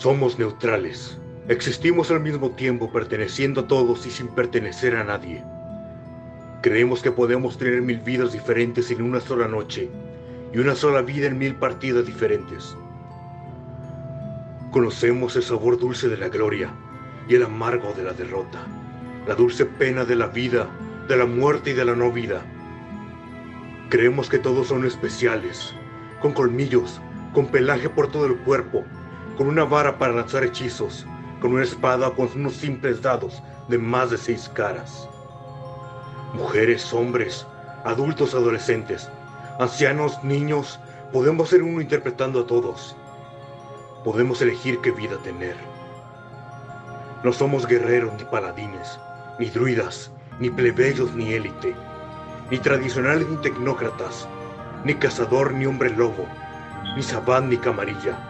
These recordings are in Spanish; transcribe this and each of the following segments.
Somos neutrales. Existimos al mismo tiempo perteneciendo a todos y sin pertenecer a nadie. Creemos que podemos tener mil vidas diferentes en una sola noche y una sola vida en mil partidas diferentes. Conocemos el sabor dulce de la gloria y el amargo de la derrota, la dulce pena de la vida, de la muerte y de la no vida. Creemos que todos son especiales, con colmillos, con pelaje por todo el cuerpo, con una vara para lanzar hechizos, con una espada con unos simples dados de más de seis caras. Mujeres, hombres, adultos, adolescentes, ancianos, niños, podemos ser uno interpretando a todos. Podemos elegir qué vida tener. No somos guerreros ni paladines, ni druidas, ni plebeyos ni élite, ni tradicionales ni tecnócratas, ni cazador ni hombre lobo, ni sabán ni camarilla.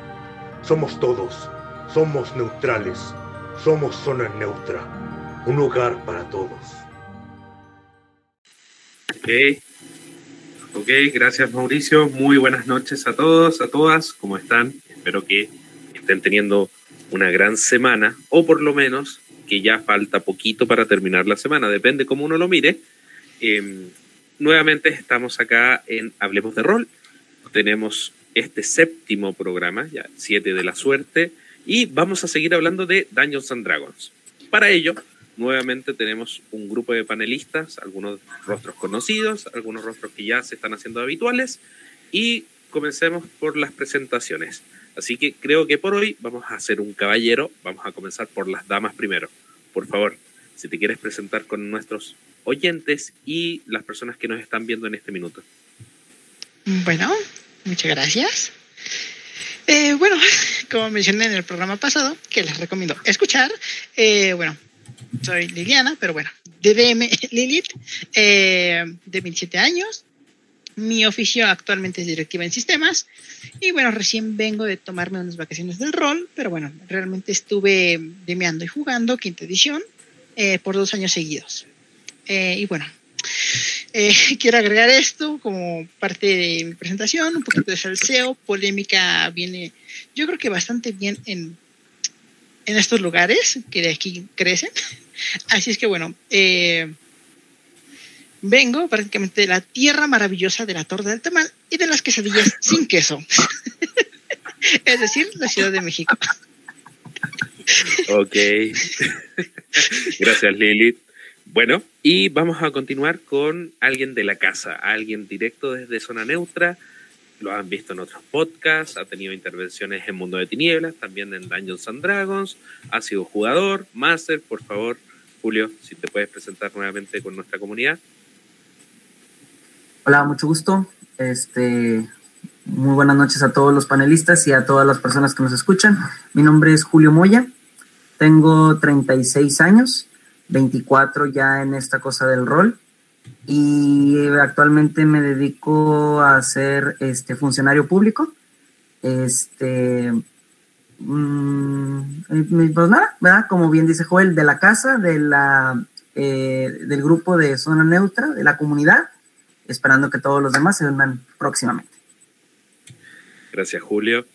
Somos todos, somos neutrales, somos zona neutra, un hogar para todos. Ok, ok, gracias Mauricio. Muy buenas noches a todos, a todas, ¿cómo están? Espero que estén teniendo una gran semana, o por lo menos que ya falta poquito para terminar la semana, depende cómo uno lo mire. Em, nuevamente estamos acá en Hablemos de Rol. Tenemos este séptimo programa, ya siete de la suerte, y vamos a seguir hablando de Dungeons and Dragons. Para ello, nuevamente tenemos un grupo de panelistas, algunos rostros conocidos, algunos rostros que ya se están haciendo habituales, y comencemos por las presentaciones. Así que creo que por hoy vamos a hacer un caballero, vamos a comenzar por las damas primero. Por favor, si te quieres presentar con nuestros oyentes y las personas que nos están viendo en este minuto. Bueno, muchas gracias. Eh, bueno, como mencioné en el programa pasado, que les recomiendo escuchar, eh, bueno, soy Liliana, pero bueno, DDM Lilith, eh, de 27 años. Mi oficio actualmente es directiva en sistemas y bueno, recién vengo de tomarme unas vacaciones del rol, pero bueno, realmente estuve demeando y jugando quinta edición por dos años seguidos. y bueno, eh, quiero agregar esto como parte de mi presentación, un poquito de salseo, polémica viene, yo creo que bastante bien en, en estos lugares que de aquí crecen. Así es que bueno, eh, vengo prácticamente de la tierra maravillosa de la torta del tamal y de las quesadillas sin queso. es decir, la Ciudad de México. ok. Gracias, Lilith. Bueno, y vamos a continuar con alguien de la casa, alguien directo desde Zona Neutra. Lo han visto en otros podcasts, ha tenido intervenciones en Mundo de Tinieblas, también en Dungeons and Dragons, ha sido jugador, máster. Por favor, Julio, si te puedes presentar nuevamente con nuestra comunidad. Hola, mucho gusto. Este, muy buenas noches a todos los panelistas y a todas las personas que nos escuchan. Mi nombre es Julio Moya, tengo 36 años 24 ya en esta cosa del rol y actualmente me dedico a ser este funcionario público. Este, mm, pues nada, ¿verdad? Como bien dice Joel, de la casa, de la, eh, del grupo de Zona Neutra, de la comunidad, esperando que todos los demás se unan próximamente. Gracias, Julio.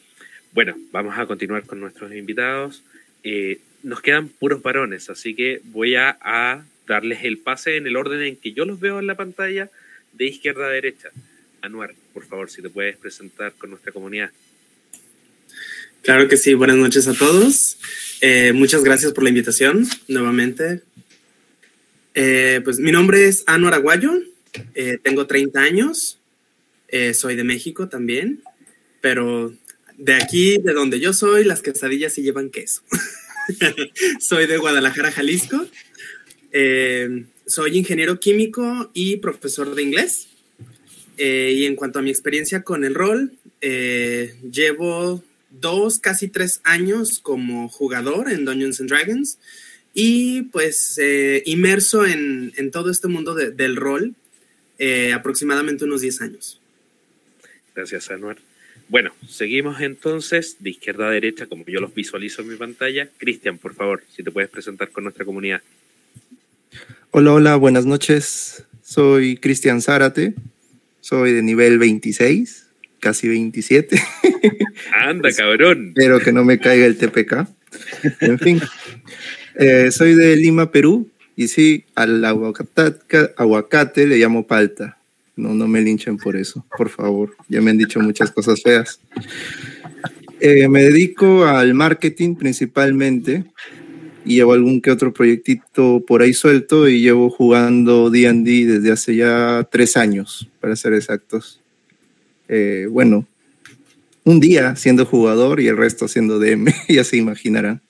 Bueno, vamos a continuar con nuestros invitados. Eh, nos quedan puros varones, así que voy a, darles el pase en el orden en que yo los veo en la pantalla, de izquierda a derecha. Anuar, por favor, si te puedes presentar con nuestra comunidad. Claro que sí, buenas noches a todos. Eh, muchas gracias por la invitación nuevamente. Eh, pues mi nombre es Anuar Aguayo, eh, tengo 30 años, soy de México también, pero de aquí, de donde yo soy, las quesadillas sí llevan queso. soy de Guadalajara, Jalisco. Eh, soy ingeniero químico y profesor de inglés. Eh, y en cuanto a mi experiencia con el rol, eh, llevo dos, casi tres años como jugador en Dungeons and Dragons y pues inmerso en, todo este mundo del rol aproximadamente unos 10 años. Gracias, Anuar. Bueno, seguimos entonces de izquierda a derecha, como yo los visualizo en mi pantalla. Cristian, por favor, si te puedes presentar con nuestra comunidad. Hola, hola, buenas noches. Soy Cristian Zárate, soy de nivel 26, casi 27. Anda, cabrón. Espero que no me caiga el TPK. En fin, eh, soy de Lima, Perú, y sí, al aguacate, aguacate le llamo palta. No, no me linchen por eso, por favor. Ya me han dicho muchas cosas feas. Eh, me dedico al marketing principalmente y llevo algún que otro proyectito por ahí suelto y llevo jugando D&D desde hace ya tres años, para ser exactos. Eh, bueno, un día siendo jugador y el resto siendo DM, ya se imaginarán.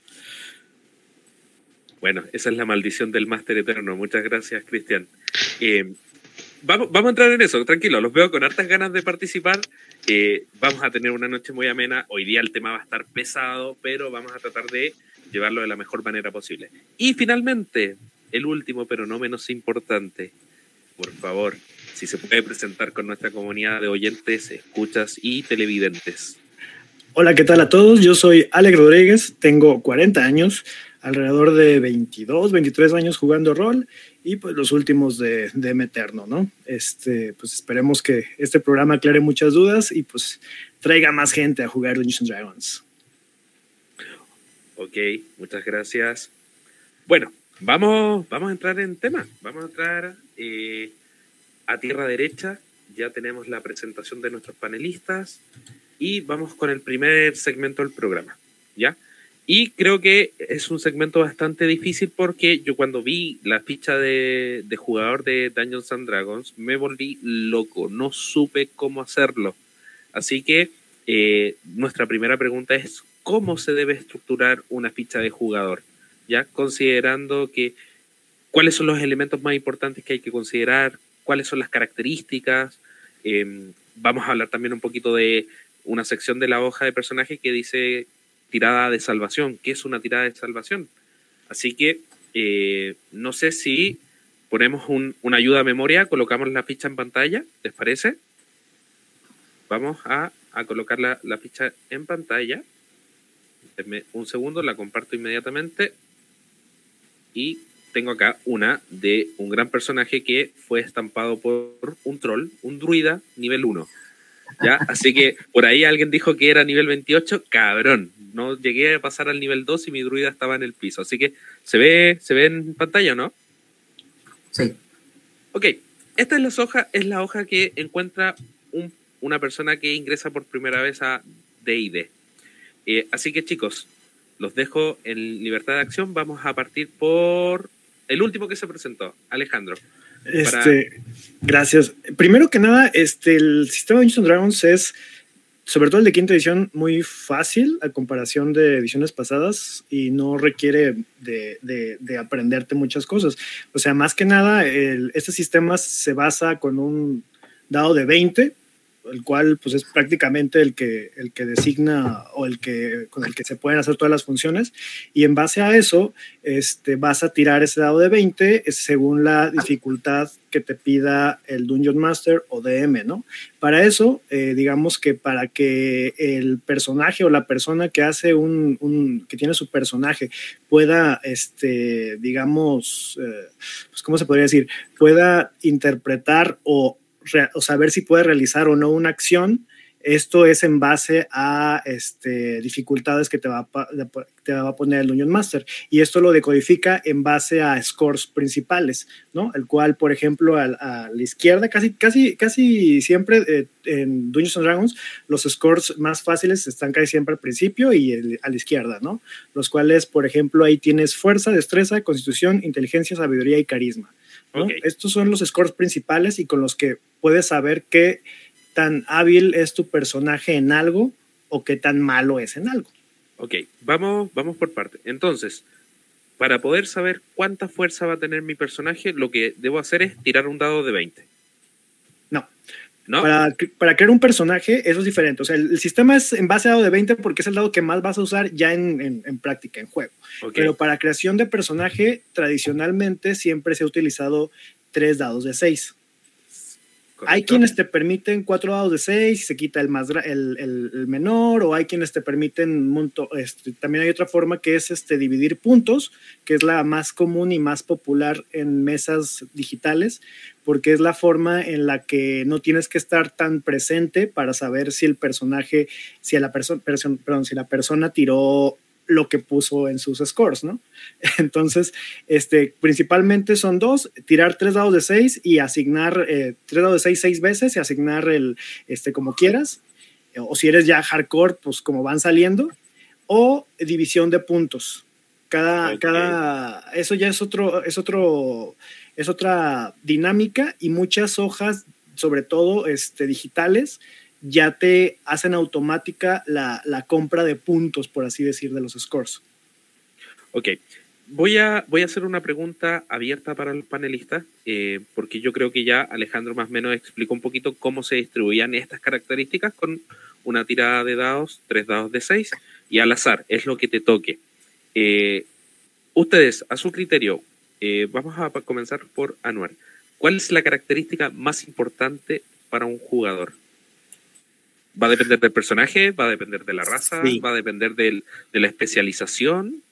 Bueno, esa es la maldición del máster eterno. Muchas gracias, Cristian. Eh, vamos, vamos a entrar en eso, tranquilo, los veo con hartas ganas de participar. Eh, vamos a tener una noche muy amena. Hoy día el tema va a estar pesado, pero vamos a tratar de llevarlo de la mejor manera posible. Y finalmente, el último, pero no menos importante, por favor, si se puede presentar con nuestra comunidad de oyentes, escuchas y televidentes. Hola, ¿qué tal a todos? Yo soy Alex Rodríguez, tengo 40 años, alrededor de 22, 23 años jugando rol y pues los últimos de, de ¿no? Este, pues esperemos que este programa aclare muchas dudas y pues traiga más gente a jugar Dungeons Dragons. Ok, muchas gracias. Bueno, vamos, vamos a entrar en tema. Vamos a entrar eh, a tierra derecha. Ya tenemos la presentación de nuestros panelistas y vamos con el primer segmento del programa. ¿Ya? Y creo que es un segmento bastante difícil porque yo cuando vi la ficha de, de, jugador de Dungeons and Dragons me volví loco, no supe cómo hacerlo. Así que eh, nuestra primera pregunta es, ¿cómo se debe estructurar una ficha de jugador? Ya considerando que cuáles son los elementos más importantes que hay que considerar, cuáles son las características. Eh, vamos a hablar también un poquito de una sección de la hoja de personaje que dice tirada de salvación. ¿Qué es una tirada de salvación? Así que eh, no sé si ponemos un, una ayuda a memoria, colocamos la ficha en pantalla, ¿les parece? Vamos a, colocar la, la, ficha en pantalla. Denme un segundo, la comparto inmediatamente. Y tengo acá una de un gran personaje que fue estampado por un troll, un druida nivel 1. ¿Ya? Así que por ahí alguien dijo que era nivel 28, cabrón. No llegué a pasar al nivel 2 y mi druida estaba en el piso. Así que se ve, se ve en pantalla, ¿no? Sí. Ok, esta es la hoja, es la hoja que encuentra un, una persona que ingresa por primera vez a DD. Eh, así que chicos, los dejo en libertad de acción. Vamos a partir por el último que se presentó, Alejandro. Este. Gracias. Primero que nada, este, el sistema de Dungeons Dragons es, sobre todo el de quinta edición, muy fácil a comparación de ediciones pasadas y no requiere de, de, de aprenderte muchas cosas. O sea, más que nada, el, este sistema se basa con un dado de 20 el cual pues es prácticamente el que, el que designa o el que, con el que se pueden hacer todas las funciones y en base a eso este, vas a tirar ese dado de 20 según la dificultad que te pida el Dungeon Master o DM, ¿no? Para eso, eh, digamos que para que el personaje o la persona que hace un, que tiene su personaje pueda, este, digamos, eh, pues, ¿cómo se podría decir? Pueda interpretar o o saber si puede realizar o no una acción, esto es en base a este, dificultades que te va a, te va a poner el Dungeon Master. Y esto lo decodifica en base a scores principales, ¿no? El cual, por ejemplo, a, a la izquierda, casi, casi, casi siempre eh, en Dungeons and Dragons, los scores más fáciles están casi siempre al principio y el, a la izquierda, ¿no? Los cuales, por ejemplo, ahí tienes fuerza, destreza, constitución, inteligencia, sabiduría y carisma. ¿No? Okay. Estos son los scores principales y con los que puedes saber qué tan hábil es tu personaje en algo o qué tan malo es en algo. Ok, vamos, vamos por parte. Entonces, para poder saber cuánta fuerza va a tener mi personaje, lo que debo hacer es tirar un dado de 20. No. Para, para crear un personaje, eso es diferente. O sea, el, el, sistema es en base a dado de 20 porque es el dado que más vas a usar ya en, en, en práctica, en juego. Okay. Pero para creación de personaje, tradicionalmente siempre se ha utilizado tres dados de 6. Hay quienes te permiten cuatro dados de seis y se quita el, más, el, el, menor, o hay quienes te permiten monto, este, también hay otra forma que es este, dividir puntos, que es la más común y más popular en mesas digitales, porque es la forma en la que no tienes que estar tan presente para saber si el personaje, si, la persona perdón, si la persona tiró lo que puso en sus scores, ¿no? Entonces, este, principalmente son dos, tirar tres dados de seis y asignar eh, tres dados de seis seis veces y asignar el, este, como quieras, o si eres ya hardcore, pues como van saliendo, o división de puntos. Cada, cada, eso ya es otro, es otro, es otra dinámica y muchas hojas, sobre todo este, digitales, ya te hacen automática la, compra de puntos, por así decir, de los scores. Ok, voy a, voy a hacer una pregunta abierta para los panelistas, eh, porque yo creo que ya Alejandro más o menos explicó un poquito cómo se distribuían estas características con una tirada de dados, tres dados de seis, y al azar, es lo que te toque. Eh, ustedes, a su criterio, eh, vamos a comenzar por Anuar. ¿Cuál es la característica más importante para un jugador? Va a depender del personaje, va a depender de la raza, va a depender de la especialización.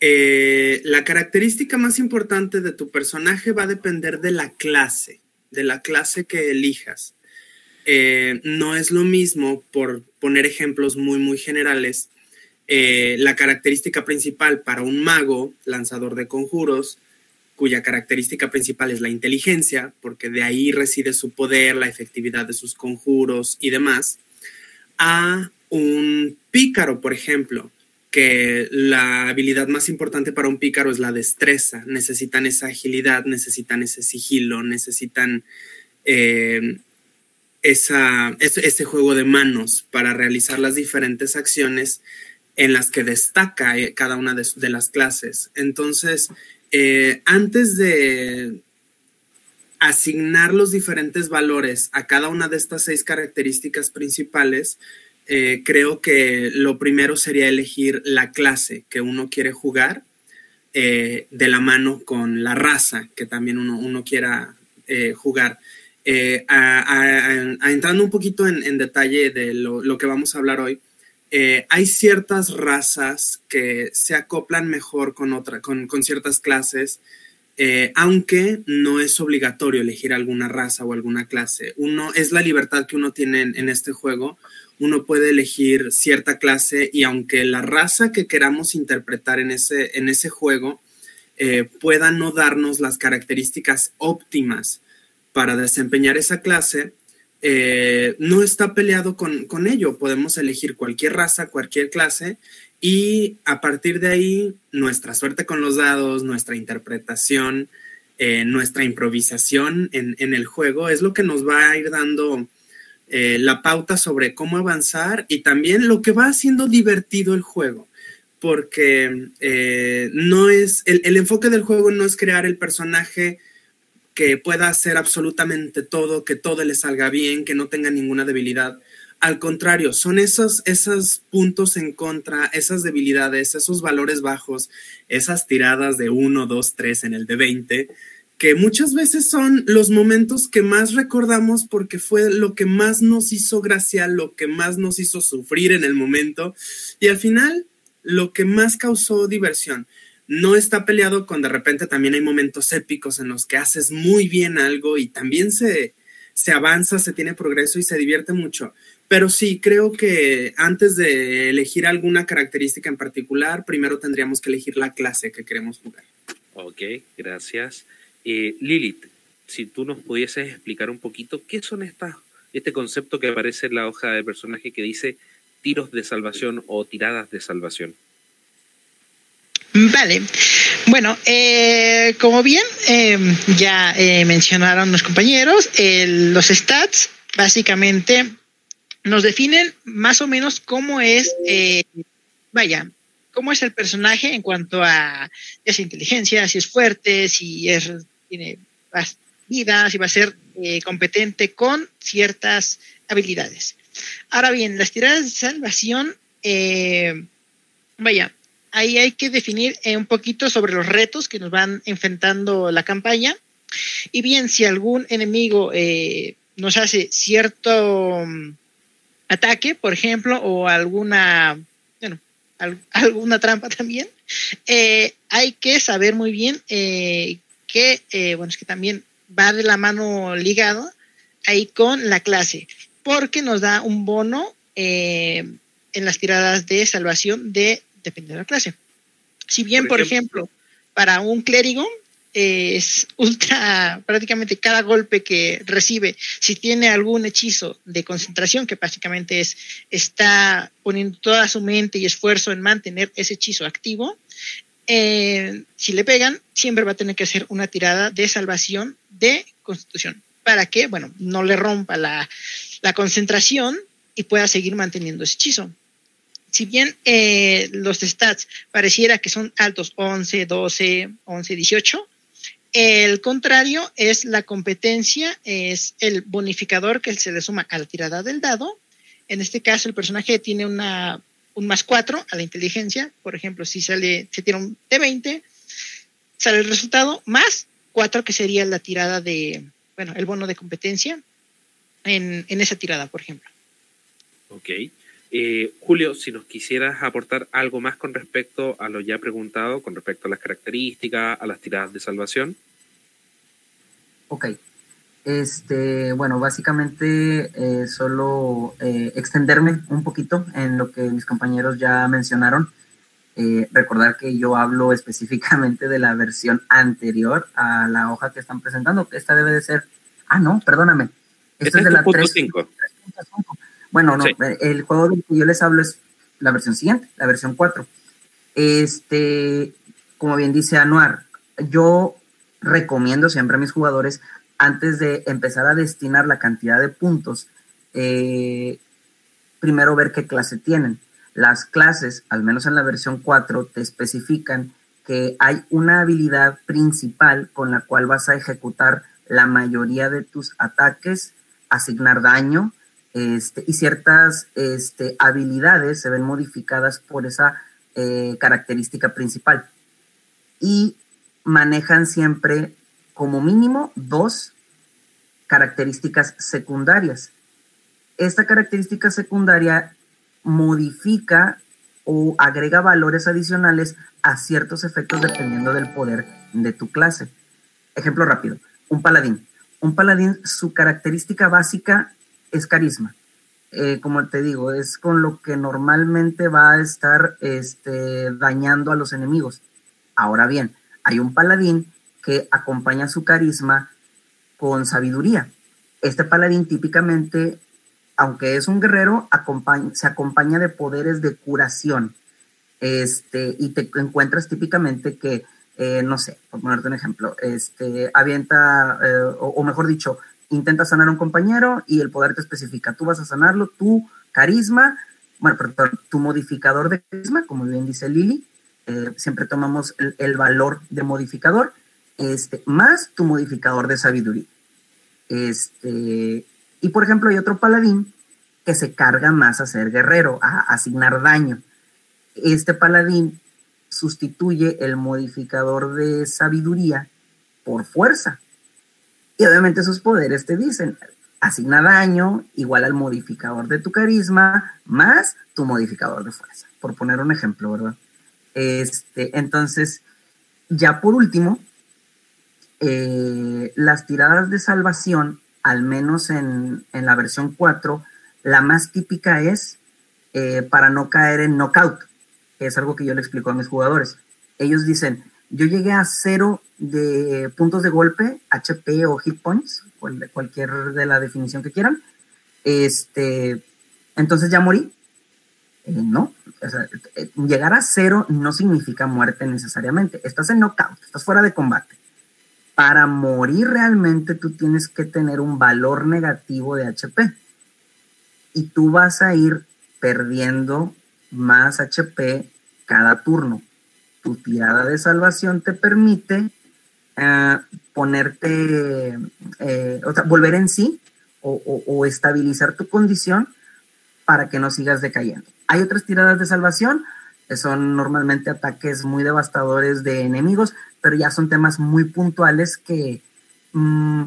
Eh, la característica más importante de tu personaje va a depender de la clase, de la clase que elijas. Eh, no es lo mismo, por poner ejemplos muy, muy generales, eh, la característica principal para un mago, lanzador de conjuros, cuya característica principal es la inteligencia, porque de ahí reside su poder, la efectividad de sus conjuros y demás, a un pícaro, por ejemplo, que la habilidad más importante para un pícaro es la destreza. Necesitan esa agilidad, necesitan ese sigilo, necesitan eh, esa, ese, juego de manos para realizar las diferentes acciones en las que destaca eh, cada una de, las clases. Entonces, eh, antes de asignar los diferentes valores a cada una de estas seis características principales, eh, creo que lo primero sería elegir la clase que uno quiere jugar eh, de la mano con la raza que también uno, quiera eh, jugar. entrando un poquito en, detalle de lo, que vamos a hablar hoy, hay ciertas razas que se acoplan mejor con, otra, con, con ciertas clases eh, aunque no es obligatorio elegir alguna raza o alguna clase. Uno es la libertad que uno tiene en, este juego. Uno puede elegir cierta clase y aunque la raza que queramos interpretar en ese, en ese juego eh, pueda no darnos las características óptimas para desempeñar esa clase, eh, no está peleado con, con ello. Podemos elegir cualquier raza, cualquier clase y a partir de ahí, nuestra suerte con los dados, nuestra interpretación, eh, nuestra improvisación en, el juego es lo que nos va a ir dando eh, la pauta sobre cómo avanzar y también lo que va haciendo divertido el juego. Porque eh, no es, el, el enfoque del juego no es crear el personaje que pueda hacer absolutamente todo, que todo le salga bien, que no tenga ninguna debilidad al contrario, son esos, esos puntos en contra, esas debilidades, esos valores bajos, esas tiradas de 1, 2, 3 en el de 20, que muchas veces son los momentos que más recordamos porque fue lo que más nos hizo gracia, lo que más nos hizo sufrir en el momento y al final lo que más causó diversión. No está peleado con de repente también hay momentos épicos en los que haces muy bien algo y también se, se avanza, se tiene progreso y se divierte mucho. Pero sí, creo que antes de elegir alguna característica en particular, primero tendríamos que elegir la clase que queremos jugar. Ok, gracias. Eh, Lilith, si tú nos pudieses explicar un poquito qué son estas, este concepto que aparece en la hoja de personaje que dice tiros de salvación o tiradas de salvación. Vale. Bueno, eh, como bien eh, ya mencionaron los compañeros, los stats básicamente nos definen más o menos cómo es, eh, vaya, cómo es el personaje en cuanto a esa inteligencia, si es fuerte, si es, tiene vida, si va a ser eh, competente con ciertas habilidades. Ahora bien, las tiradas de salvación, eh, vaya, ahí hay que definir un poquito sobre los retos que nos van enfrentando la campaña. Y bien, si algún enemigo nos hace cierto ataque, por ejemplo, o alguna, bueno, alguna trampa también, eh, hay que saber muy bien eh, que, eh, bueno, es que también va de la mano ligado ahí con la clase, porque nos da un bono en las tiradas de salvación de depende de la clase. Si bien, por ejemplo para un clérigo es ultra, prácticamente cada golpe que recibe, si tiene algún hechizo de concentración, que básicamente es, está poniendo toda su mente y esfuerzo en mantener ese hechizo activo, eh, si le pegan, siempre va a tener que hacer una tirada de salvación de constitución, para que, bueno, no le rompa la, la concentración y pueda seguir manteniendo ese hechizo. Si bien eh, los stats pareciera que son altos 11, 12, 11, 18, el contrario es la competencia, es el bonificador que se le suma a la tirada del dado. En este caso, el personaje tiene una, un más 4 a la inteligencia. Por ejemplo, si sale, se tira un D20, sale el resultado más 4, que sería la tirada de, bueno, el bono de competencia en, en esa tirada, por ejemplo. Ok. Eh, Julio, si nos quisieras aportar algo más con respecto a lo ya preguntado, con respecto a las características, a las tiradas de salvación. Ok. Este, bueno, básicamente eh, solo eh, extenderme un poquito en lo que mis compañeros ya mencionaron. recordar que yo hablo específicamente de la versión anterior a la hoja que están presentando, que esta debe de ser. Ah, no, perdóname. Esta, es de la 3.5. Bueno, no, el juego del que yo les hablo es la versión siguiente, la versión 4. Este, como bien dice Anuar, yo recomiendo siempre a mis jugadores, antes de empezar a destinar la cantidad de puntos, eh, primero ver qué clase tienen. Las clases, al menos en la versión 4, te especifican que hay una habilidad principal con la cual vas a ejecutar la mayoría de tus ataques, asignar daño, este, y ciertas este, habilidades se ven modificadas por esa eh, característica principal. Y manejan siempre como mínimo dos características secundarias. Esta característica secundaria modifica o agrega valores adicionales a ciertos efectos dependiendo del poder de tu clase. Ejemplo rápido, un paladín. Un paladín, su característica básica es carisma. Eh, como te digo, es con lo que normalmente va a estar este, dañando a los enemigos. Ahora bien, hay un paladín que acompaña su carisma con sabiduría. Este paladín típicamente, aunque es un guerrero, se acompaña de poderes de curación. Este, y te encuentras típicamente que, eh, no sé, por ponerte un ejemplo, este, avienta, eh, o, mejor dicho, intenta sanar a un compañero y el poder te especifica, tú vas a sanarlo, tu carisma, bueno, perdón, tu modificador de carisma, como bien dice Lili, eh, siempre tomamos el, valor de modificador, este, más tu modificador de sabiduría. Este, y por ejemplo, hay otro paladín que se carga más a ser guerrero, a asignar daño. Este paladín sustituye el modificador de sabiduría por fuerza. Y obviamente esos poderes te dicen, asigna daño igual al modificador de tu carisma más tu modificador de fuerza, por poner un ejemplo, ¿verdad? Este, entonces, ya por último, eh, las tiradas de salvación, al menos en, la versión 4, la más típica es eh, para no caer en knockout, es algo que yo le explico a mis jugadores. Ellos dicen, yo llegué a cero de puntos de golpe, HP o hit points, cualquier de la definición que quieran. Este, entonces ya morí. Eh, no, eh, llegar a cero no significa muerte necesariamente. Estás en knockout, estás fuera de combate. Para morir realmente tú tienes que tener un valor negativo de HP. Y tú vas a ir perdiendo más HP cada turno tu tirada de salvación te permite eh, ponerte, eh, o sea, volver en sí o, estabilizar tu condición para que no sigas decayendo. Hay otras tiradas de salvación, que son normalmente ataques muy devastadores de enemigos, pero ya son temas muy puntuales que mm,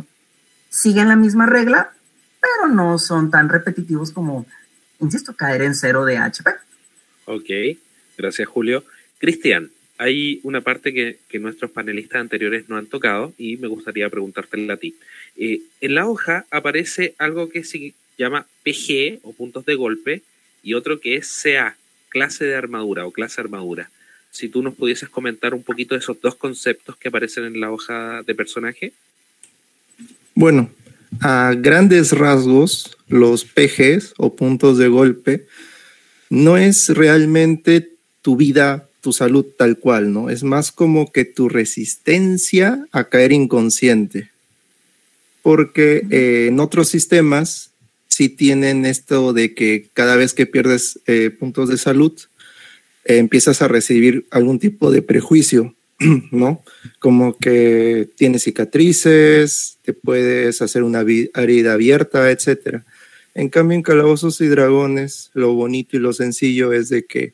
siguen la misma regla, pero no son tan repetitivos como, insisto, caer en cero de HP. Ok, gracias Julio. Cristian, hay una parte que, nuestros panelistas anteriores no han tocado y me gustaría preguntártela a ti. Eh, en la hoja aparece algo que se llama PG o puntos de golpe y otro que es CA, clase de armadura o clase armadura. Si tú nos pudieses comentar un poquito de esos dos conceptos que aparecen en la hoja de personaje. Bueno, a grandes rasgos, los PGs o puntos de golpe no es realmente tu vida tu salud tal cual, ¿no? Es más como que tu resistencia a caer inconsciente. Porque eh, en otros sistemas sí tienen esto de que cada vez que pierdes eh, puntos de salud, eh, empiezas a recibir algún tipo de prejuicio, ¿no? Como que tienes cicatrices, te puedes hacer una herida abierta, etc. En cambio, en Calabozos y Dragones, lo bonito y lo sencillo es de que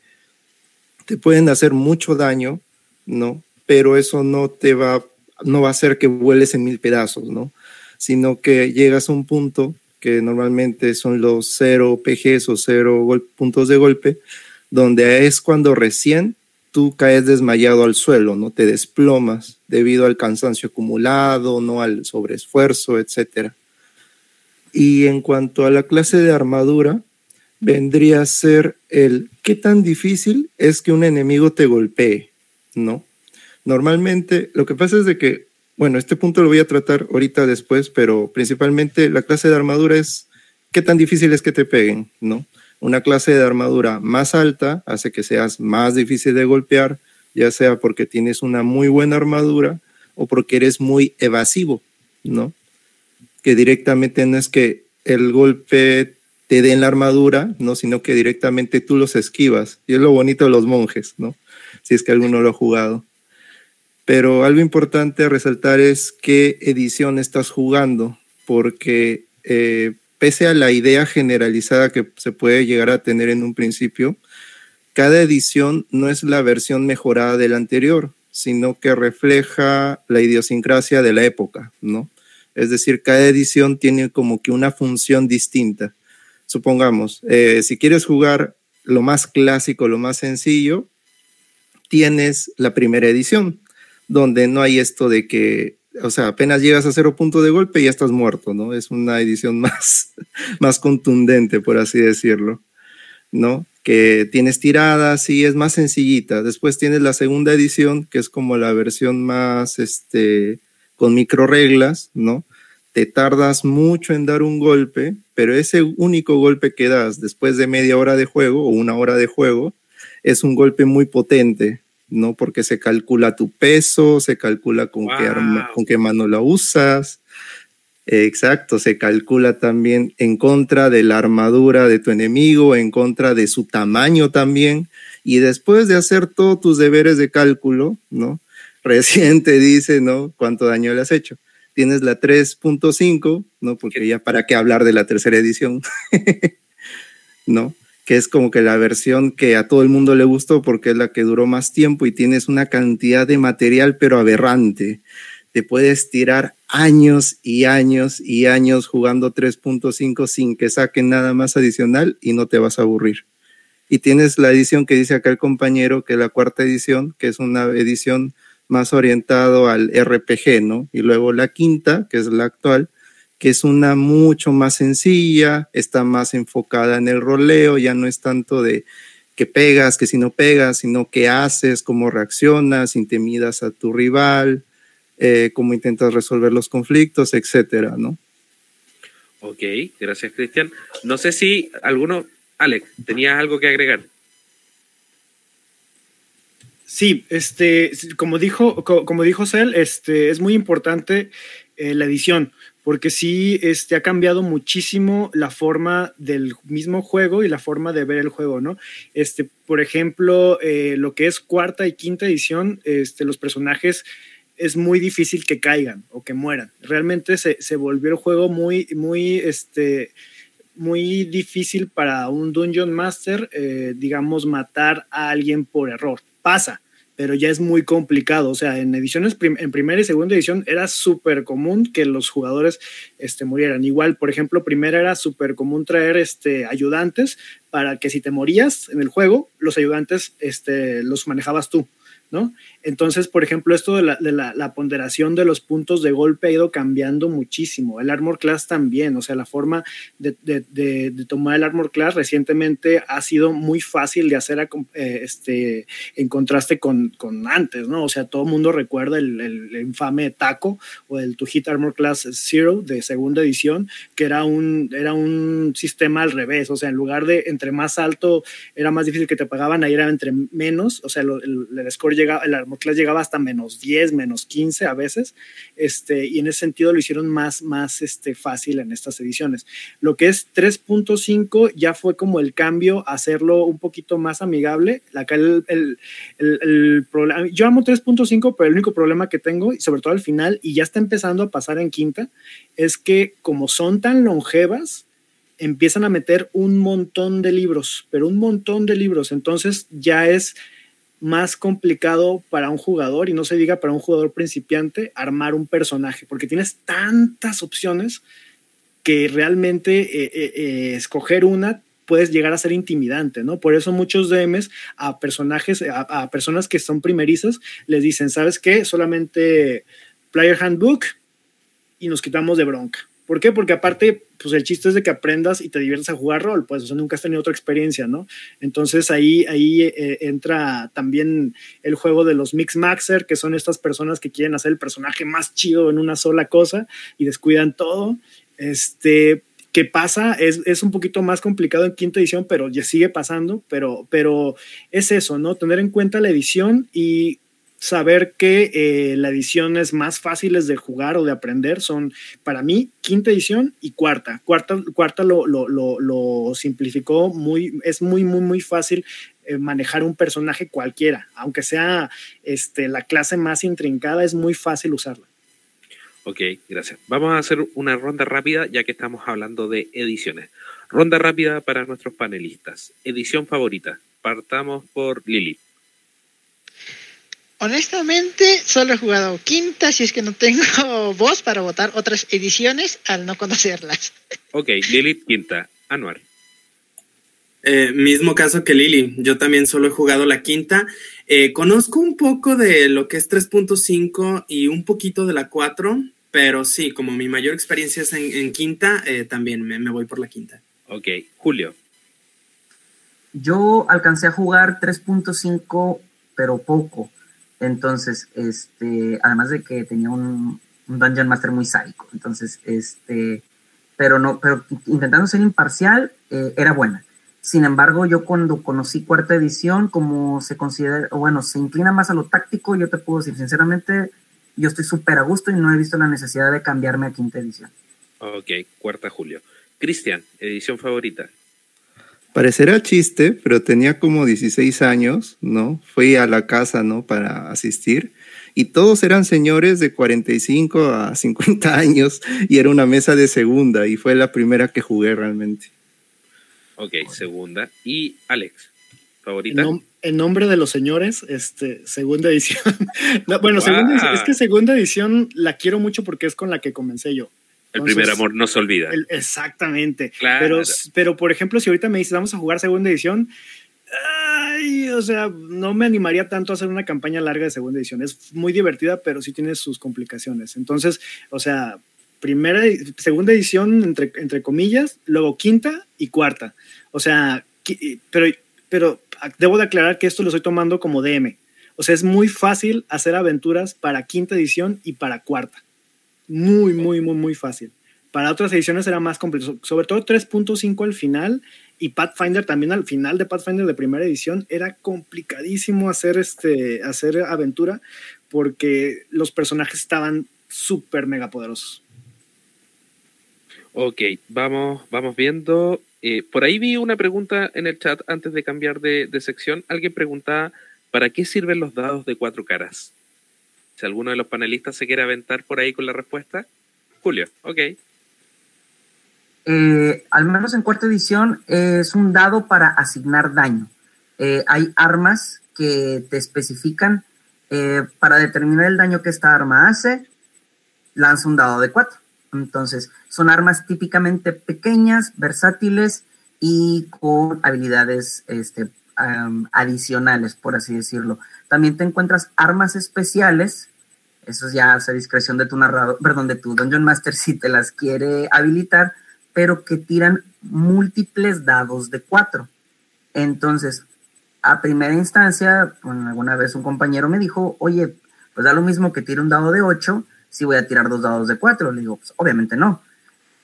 te pueden hacer mucho daño, ¿no? Pero eso no te va, no va a hacer que vueles en mil pedazos, ¿no? Sino que llegas a un punto que normalmente son los cero PGs o cero puntos de golpe, donde es cuando recién tú caes desmayado al suelo, ¿no? Te desplomas debido al cansancio acumulado, no al sobreesfuerzo, etc. Y en cuanto a la clase de armadura, vendría a ser el qué tan difícil es que un enemigo te golpee, ¿no? Normalmente lo que pasa es de que, bueno, este punto lo voy a tratar ahorita después, pero principalmente la clase de armadura es qué tan difícil es que te peguen, ¿no? Una clase de armadura más alta hace que seas más difícil de golpear, ya sea porque tienes una muy buena armadura o porque eres muy evasivo, ¿no? Que directamente no es que el golpe te den la armadura, ¿no? Sino que directamente tú los esquivas. Y es lo bonito de los monjes, ¿no? Si es que alguno lo ha jugado. Pero algo importante a resaltar es qué edición estás jugando, porque eh, pese a la idea generalizada que se puede llegar a tener en un principio, cada edición no es la versión mejorada de la anterior, sino que refleja la idiosincrasia de la época, ¿no? Es decir, cada edición tiene como que una función distinta supongamos, eh, si quieres jugar lo más clásico, lo más sencillo, tienes la primera edición, donde no hay esto de que, o sea, apenas llegas a cero punto de golpe y ya estás muerto, ¿no? Es una edición más, más contundente, por así decirlo, ¿no? Que tienes tiradas y es más sencillita. Después tienes la segunda edición, que es como la versión más, este, con micro reglas, ¿no? te tardas mucho en dar un golpe, pero ese único golpe que das después de media hora de juego o una hora de juego es un golpe muy potente, ¿no? Porque se calcula tu peso, se calcula con, qué, arma, con qué mano la usas. Exacto, se calcula también en contra de la armadura de tu enemigo, en contra de su tamaño también. Y después de hacer todos tus deberes de cálculo, ¿no? Recién te dice, ¿no? Cuánto daño le has hecho tienes la 3.5, ¿no? Porque ya para qué hablar de la tercera edición, ¿no? Que es como que la versión que a todo el mundo le gustó porque es la que duró más tiempo y tienes una cantidad de material pero aberrante. Te puedes tirar años y años y años jugando 3.5 sin que saquen nada más adicional y no te vas a aburrir. Y tienes la edición que dice acá el compañero, que es la cuarta edición, que es una edición más orientado al RPG, ¿no? Y luego la quinta, que es la actual, que es una mucho más sencilla, está más enfocada en el roleo, ya no es tanto de que pegas, que si no pegas, sino que haces, cómo reaccionas, intimidas a tu rival, eh, cómo intentas resolver los conflictos, etcétera, ¿no? Ok, gracias Cristian. No sé si alguno, Alex, ¿tenías algo que agregar? Sí, este, como dijo, como dijo Cel, este, es muy importante eh, la edición, porque sí este, ha cambiado muchísimo la forma del mismo juego y la forma de ver el juego, ¿no? Este, por ejemplo, eh, lo que es cuarta y quinta edición, este, los personajes es muy difícil que caigan o que mueran. Realmente se, se volvió el juego muy, muy, este, muy difícil para un Dungeon Master, eh, digamos, matar a alguien por error pasa, pero ya es muy complicado. O sea, en ediciones, en primera y segunda edición era súper común que los jugadores este, murieran. Igual, por ejemplo, primera era súper común traer este, ayudantes para que si te morías en el juego, los ayudantes este, los manejabas tú. ¿no? Entonces, por ejemplo, esto de, la, ponderación de los puntos de golpe ha ido cambiando muchísimo. El Armor Class también, o sea, la forma de, tomar el Armor Class recientemente ha sido muy fácil de hacer eh, este, en contraste con, antes, ¿no? O sea, todo el mundo recuerda el, infame Taco o el To Hit Armor Class Zero de segunda edición, que era un, era un sistema al revés, o sea, en lugar de entre más alto era más difícil que te pagaban, ahí era entre menos, o sea, el, el score llegaba, el Armor Class llegaba hasta menos 10, menos 15 a veces, este, y en ese sentido lo hicieron más, más este, fácil en estas ediciones. Lo que es 3.5 ya fue como el cambio, hacerlo un poquito más amigable. Acá el, el, el, problema, yo amo 3.5, pero el único problema que tengo, y sobre todo al final, y ya está empezando a pasar en quinta, es que como son tan longevas, empiezan a meter un montón de libros, pero un montón de libros. Entonces ya es más complicado para un jugador, y no se diga para un jugador principiante, armar un personaje, porque tienes tantas opciones que realmente eh, eh, eh, escoger una puedes llegar a ser intimidante, ¿no? Por eso muchos DMs a personajes, a, personas que son primerizas, les dicen, ¿sabes qué? Solamente Player Handbook y nos quitamos de bronca. ¿Por qué? Porque aparte, pues el chiste es de que aprendas y te diviertas a jugar rol, pues, o sea, nunca has tenido otra experiencia, ¿no? Entonces ahí, ahí eh, entra también el juego de los Mix Maxer, que son estas personas que quieren hacer el personaje más chido en una sola cosa y descuidan todo. Este, ¿Qué pasa? Es, es, un poquito más complicado en quinta edición, pero ya sigue pasando, pero, pero es eso, ¿no? Tener en cuenta la edición y saber que eh, la edición es más fáciles de jugar o de aprender son para mí quinta edición y cuarta. Cuarta, cuarta lo, lo, lo, simplificó muy, es muy, muy, muy fácil eh, manejar un personaje cualquiera, aunque sea este, la clase más intrincada, es muy fácil usarla. Ok, gracias. Vamos a hacer una ronda rápida ya que estamos hablando de ediciones. Ronda rápida para nuestros panelistas. Edición favorita. Partamos por Lili. Honestamente, solo he jugado quinta, si es que no tengo voz para votar otras ediciones al no conocerlas. Ok, Lili, quinta. Anuar. Eh, mismo caso que Lili, yo también solo he jugado la quinta. Eh, conozco un poco de lo que es 3.5 y un poquito de la 4, pero sí, como mi mayor experiencia es en, quinta, eh, también me, me voy por la quinta. Ok, Julio. Yo alcancé a jugar 3.5, pero poco. Entonces, este, además de que tenía un, Dungeon Master muy sádico. Entonces, este, pero no, pero intentando ser imparcial, eh, era buena. Sin embargo, yo cuando conocí cuarta edición, como se considera, bueno, se inclina más a lo táctico, yo te puedo decir, sinceramente, yo estoy súper a gusto y no he visto la necesidad de cambiarme a quinta edición. Ok, cuarta julio. Cristian, edición favorita. Parecerá chiste, pero tenía como 16 años, ¿no? Fui a la casa, ¿no? Para asistir. Y todos eran señores de 45 a 50 años y era una mesa de segunda y fue la primera que jugué realmente. Ok, segunda. ¿Y Alex? ¿Favorita? En, nombre de los señores, este, segunda edición. bueno, segunda edición, es que segunda edición la quiero mucho porque es con la que comencé yo. El primer amor no se olvida. exactamente. Pero, pero, por ejemplo, si ahorita me dices, vamos a jugar segunda edición, o sea, no me animaría tanto a hacer una campaña larga de segunda edición. Es muy divertida, pero sí tiene sus complicaciones. Entonces, o sea, primera, segunda edición, entre, entre comillas, luego quinta y cuarta. O sea, pero, pero debo de aclarar que esto lo estoy tomando como DM. O sea, es muy fácil hacer aventuras para quinta edición y para cuarta. Muy, muy, muy, muy fácil. Para otras ediciones era más complejo, sobre todo 3.5 al final y Pathfinder también al final de Pathfinder de primera edición era complicadísimo hacer, este, hacer aventura porque los personajes estaban súper mega poderosos. Ok, vamos, vamos viendo. Eh, por ahí vi una pregunta en el chat antes de cambiar de, de sección. Alguien preguntaba, ¿para qué sirven los dados de cuatro caras? Si alguno de los panelistas se quiere aventar por ahí con la respuesta. Julio, ok. Eh, al menos en cuarta edición es un dado para asignar daño. Eh, hay armas que te especifican eh, para determinar el daño que esta arma hace, lanza un dado de 4. Entonces, son armas típicamente pequeñas, versátiles y con habilidades este, adicionales, por así decirlo. También te encuentras armas especiales, eso ya a discreción de tu narrador, perdón, de tu Dungeon Master si te las quiere habilitar, pero que tiran múltiples dados de 4. Entonces, a primera instancia, alguna vez un compañero me dijo, oye, pues da lo mismo que tire un dado de 8 si voy a tirar dos dados de 4. Le digo, pues obviamente no.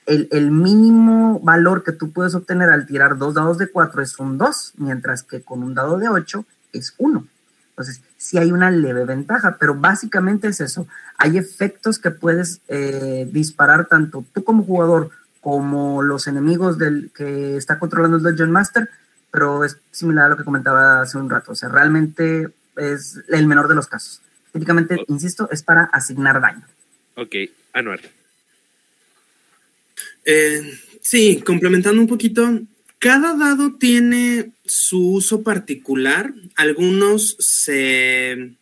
El, el, mínimo valor que tú puedes obtener al tirar dos dados de 4 es un 2, mientras que con un dado de 8 es 1. Entonces, sí hay una leve ventaja, pero básicamente es eso. Hay efectos que puedes eh, disparar tanto tú como jugador como los enemigos del que está controlando el Dungeon Master, pero es similar a lo que comentaba hace un rato. O sea, realmente es el menor de los casos. Típicamente, insisto, es para asignar daño. Ok, Anuar. Eh, sí, complementando un poquito, cada dado tiene su uso particular. Algunos se,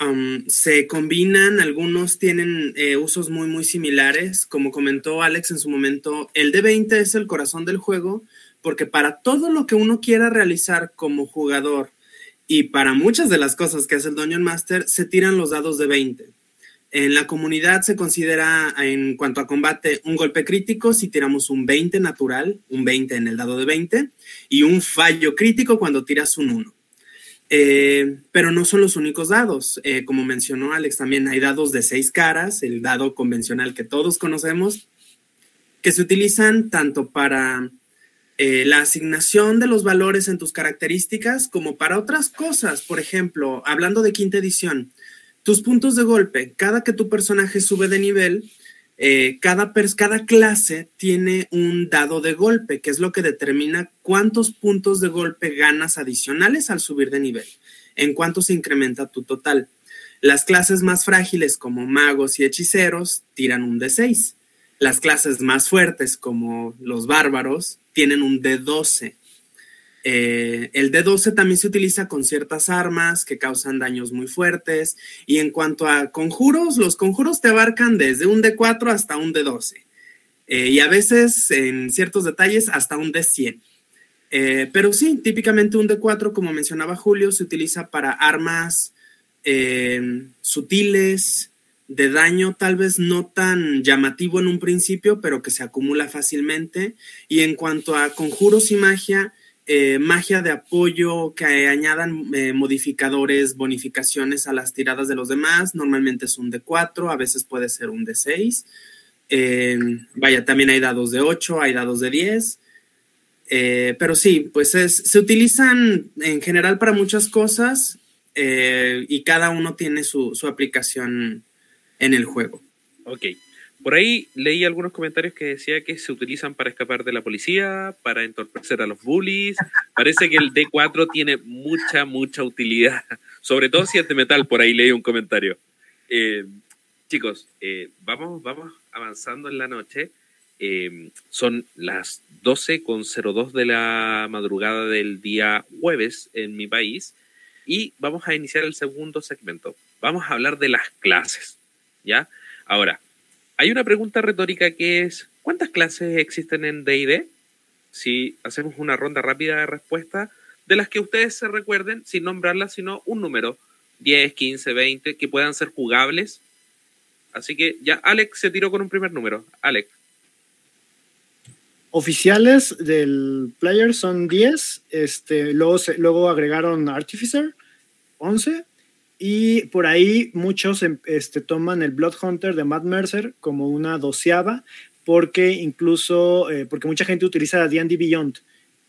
um, combinan, algunos tienen eh, usos muy, muy similares. Como comentó Alex en su momento, el D20 es el corazón del juego porque para todo lo que uno quiera realizar como jugador y para muchas de las cosas que hace el Dungeon Master, se tiran los dados de 20. En la comunidad se considera, en cuanto a combate, un golpe crítico si tiramos un 20 natural, un 20 en el dado de 20, y un fallo crítico cuando tiras un 1. Eh, pero no son los únicos dados. Eh, como mencionó Alex, también hay dados de seis caras, el dado convencional que todos conocemos, que se utilizan tanto para eh, la asignación de los valores en tus características como para otras cosas. Por ejemplo, hablando de quinta edición, tus puntos de golpe, cada que tu personaje sube de nivel, eh, cada, cada clase tiene un dado de golpe, que es lo que determina cuántos puntos de golpe ganas adicionales al subir de nivel, en cuánto se incrementa tu total. Las clases más frágiles como magos y hechiceros tiran un D6. Las clases más fuertes como los bárbaros tienen un D12. Eh, el D12 también se utiliza con ciertas armas que causan daños muy fuertes. Y en cuanto a conjuros, los conjuros te abarcan desde un D4 hasta un D12. Eh, y a veces, en ciertos detalles, hasta un D100. Eh, pero sí, típicamente un D4, como mencionaba Julio, se utiliza para armas sutiles, de daño tal vez no tan llamativo en un principio, pero que se acumula fácilmente. Y en cuanto a conjuros y magia, eh, magia de apoyo que añadan eh, modificadores, bonificaciones a las tiradas de los demás. Normalmente es un de 4, a veces puede ser un de 6. Eh, vaya, también hay dados de 8, hay dados de 10. pero sí, pues se utilizan en general para muchas cosas y cada uno tiene su, su aplicación en el juego. Ok. Por ahí leí algunos comentarios que decía que se utilizan para escapar de la policía, para entorpecer a los bullies. Parece que el D4 tiene mucha, mucha utilidad, sobre todo si es de metal, por ahí leí un comentario. Eh, chicos, eh, vamos, vamos avanzando en la noche. Eh, son las 12.02 de la madrugada del día jueves en mi país y vamos a iniciar el segundo segmento. Vamos a hablar de las clases, ¿ya? Ahora, hay una pregunta retórica que es, ¿cuántas clases existen en DD? Si hacemos una ronda rápida de respuesta, de las que ustedes se recuerden, sin nombrarlas, sino un número, 10, 15, 20, que puedan ser jugables. Así que ya Alex se tiró con un primer número. Alex. Oficiales del player son 10, este, luego, luego agregaron Artificer, 11, y por ahí muchos em, este, toman el Blood Hunter de Matt Mercer como una doceava, porque incluso, eh, porque mucha gente utiliza D&D Beyond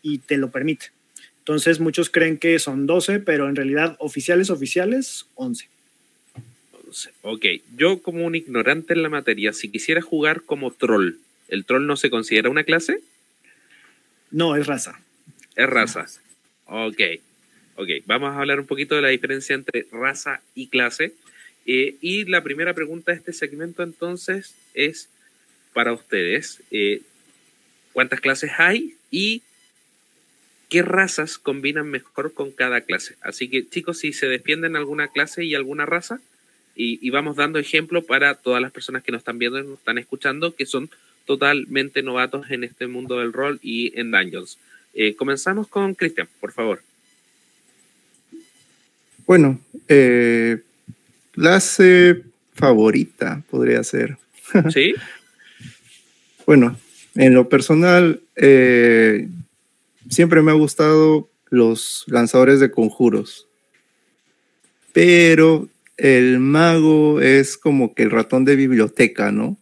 y te lo permite. Entonces muchos creen que son 12, pero en realidad oficiales, oficiales, 11. Ok, yo como un ignorante en la materia, si quisiera jugar como troll, ¿el troll no se considera una clase? No, es raza. Es raza. Ok. Ok, vamos a hablar un poquito de la diferencia entre raza y clase. Eh, y la primera pregunta de este segmento entonces es para ustedes. Eh, ¿Cuántas clases hay? Y qué razas combinan mejor con cada clase. Así que chicos, si se defienden alguna clase y alguna raza, y, vamos dando ejemplo para todas las personas que nos están viendo y nos están escuchando, que son totalmente novatos en este mundo del rol y en Dungeons. Eh, comenzamos con Cristian, por favor. Bueno, eh, clase favorita podría ser. Sí. bueno, en lo personal, eh, siempre me ha gustado los lanzadores de conjuros. Pero el mago es como que el ratón de biblioteca, ¿no?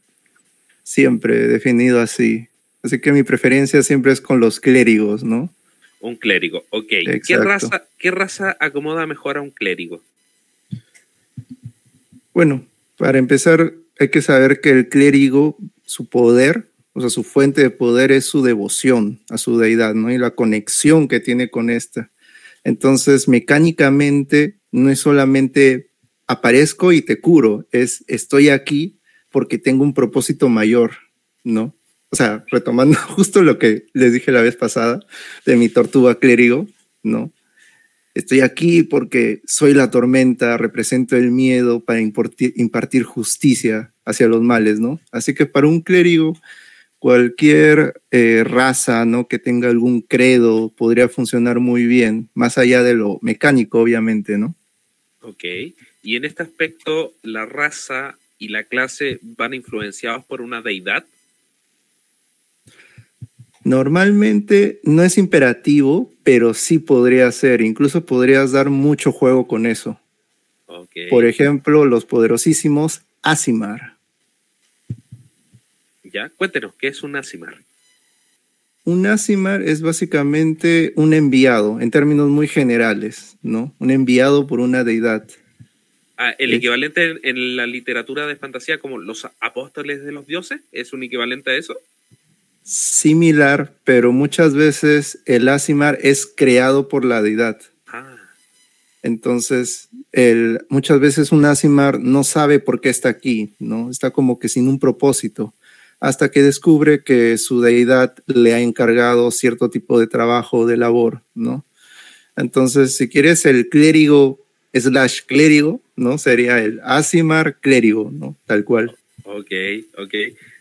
Siempre definido así. Así que mi preferencia siempre es con los clérigos, ¿no? Un clérigo, ok. ¿Qué raza, ¿Qué raza acomoda mejor a un clérigo? Bueno, para empezar, hay que saber que el clérigo, su poder o sea, su fuente de poder es su devoción a su deidad, ¿no? Y la conexión que tiene con esta. Entonces, mecánicamente, no es solamente aparezco y te curo, es estoy aquí porque tengo un propósito mayor, ¿no? O sea, retomando justo lo que les dije la vez pasada de mi tortuga clérigo, ¿no? Estoy aquí porque soy la tormenta, represento el miedo para impartir, justicia hacia los males, ¿no? Así que para un clérigo, cualquier eh, raza ¿no? que tenga algún credo podría funcionar muy bien, más allá de lo mecánico, obviamente, ¿no? Ok. Y en este aspecto, ¿la raza y la clase van influenciados por una deidad? Normalmente no es imperativo, pero sí podría ser. Incluso podrías dar mucho juego con eso. Okay. Por ejemplo, los poderosísimos Asimar. Ya, cuéntenos, ¿qué es un Asimar? Un Asimar es básicamente un enviado, en términos muy generales, ¿no? Un enviado por una deidad. Ah, ¿El equivalente en, la literatura de fantasía como los apóstoles de los dioses? ¿Es un equivalente a eso? Similar, pero muchas veces el Asimar es creado por la deidad. Ah. Entonces, el, muchas veces un Asimar no sabe por qué está aquí, ¿no? Está como que sin un propósito hasta que descubre que su deidad le ha encargado cierto tipo de trabajo, de labor, ¿no? Entonces, si quieres el clérigo slash clérigo, ¿no? Sería el Asimar clérigo, ¿no? Tal cual. Ok, ok.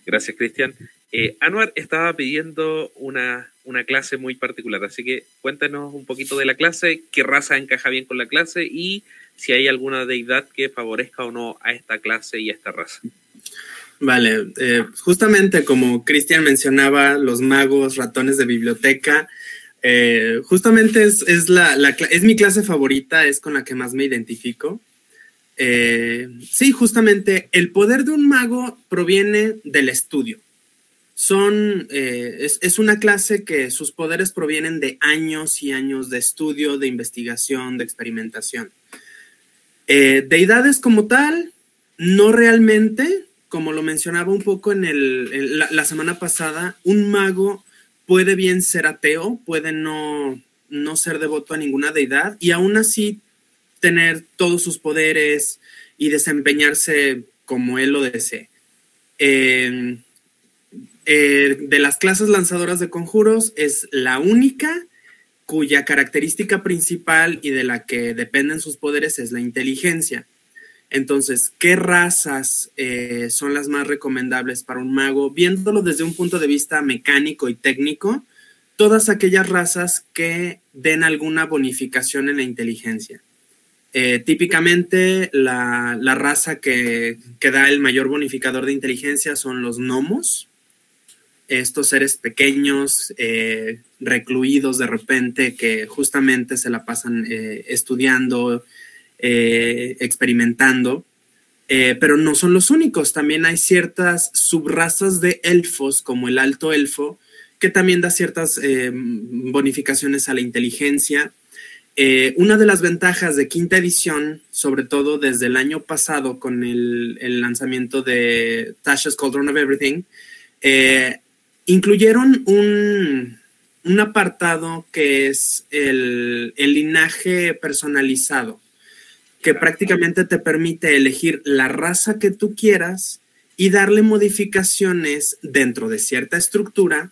Gracias, Cristian. Eh, Anuar estaba pidiendo una, una clase muy particular, así que cuéntanos un poquito de la clase, qué raza encaja bien con la clase y si hay alguna deidad que favorezca o no a esta clase y a esta raza. Vale, eh, justamente como Cristian mencionaba, los magos, ratones de biblioteca, eh, justamente es, la, es mi clase favorita, es con la que más me identifico. Eh, sí, justamente el poder de un mago proviene del estudio. Son, es, es, una clase que sus poderes provienen de años y años de estudio, de investigación, de experimentación. deidades como tal, no realmente, como lo mencionaba un poco en, el, la, semana pasada, un mago puede bien ser ateo, puede no, no ser devoto a ninguna deidad y aún así tener todos sus poderes y desempeñarse como él lo desee. Eh, de las clases lanzadoras de conjuros es la única cuya característica principal y de la que dependen sus poderes es la inteligencia. Entonces, ¿qué razas eh, son las más recomendables para un mago? Viéndolo desde un punto de vista mecánico y técnico, todas aquellas razas que den alguna bonificación en la inteligencia. Eh, típicamente la, raza que, da el mayor bonificador de inteligencia son los gnomos, estos seres pequeños, eh, recluidos de repente, que justamente se la pasan estudiando, eh, experimentando, eh, pero no son los únicos. También hay ciertas subrazas de elfos, como el alto elfo, que también da ciertas eh, bonificaciones a la inteligencia. una de las ventajas de quinta edición, sobre todo desde el año pasado con el, lanzamiento de Tasha's Cauldron of Everything, incluyeron un, un, apartado que es el, el linaje personalizado que prácticamente te permite elegir la raza que tú quieras y darle modificaciones dentro de cierta estructura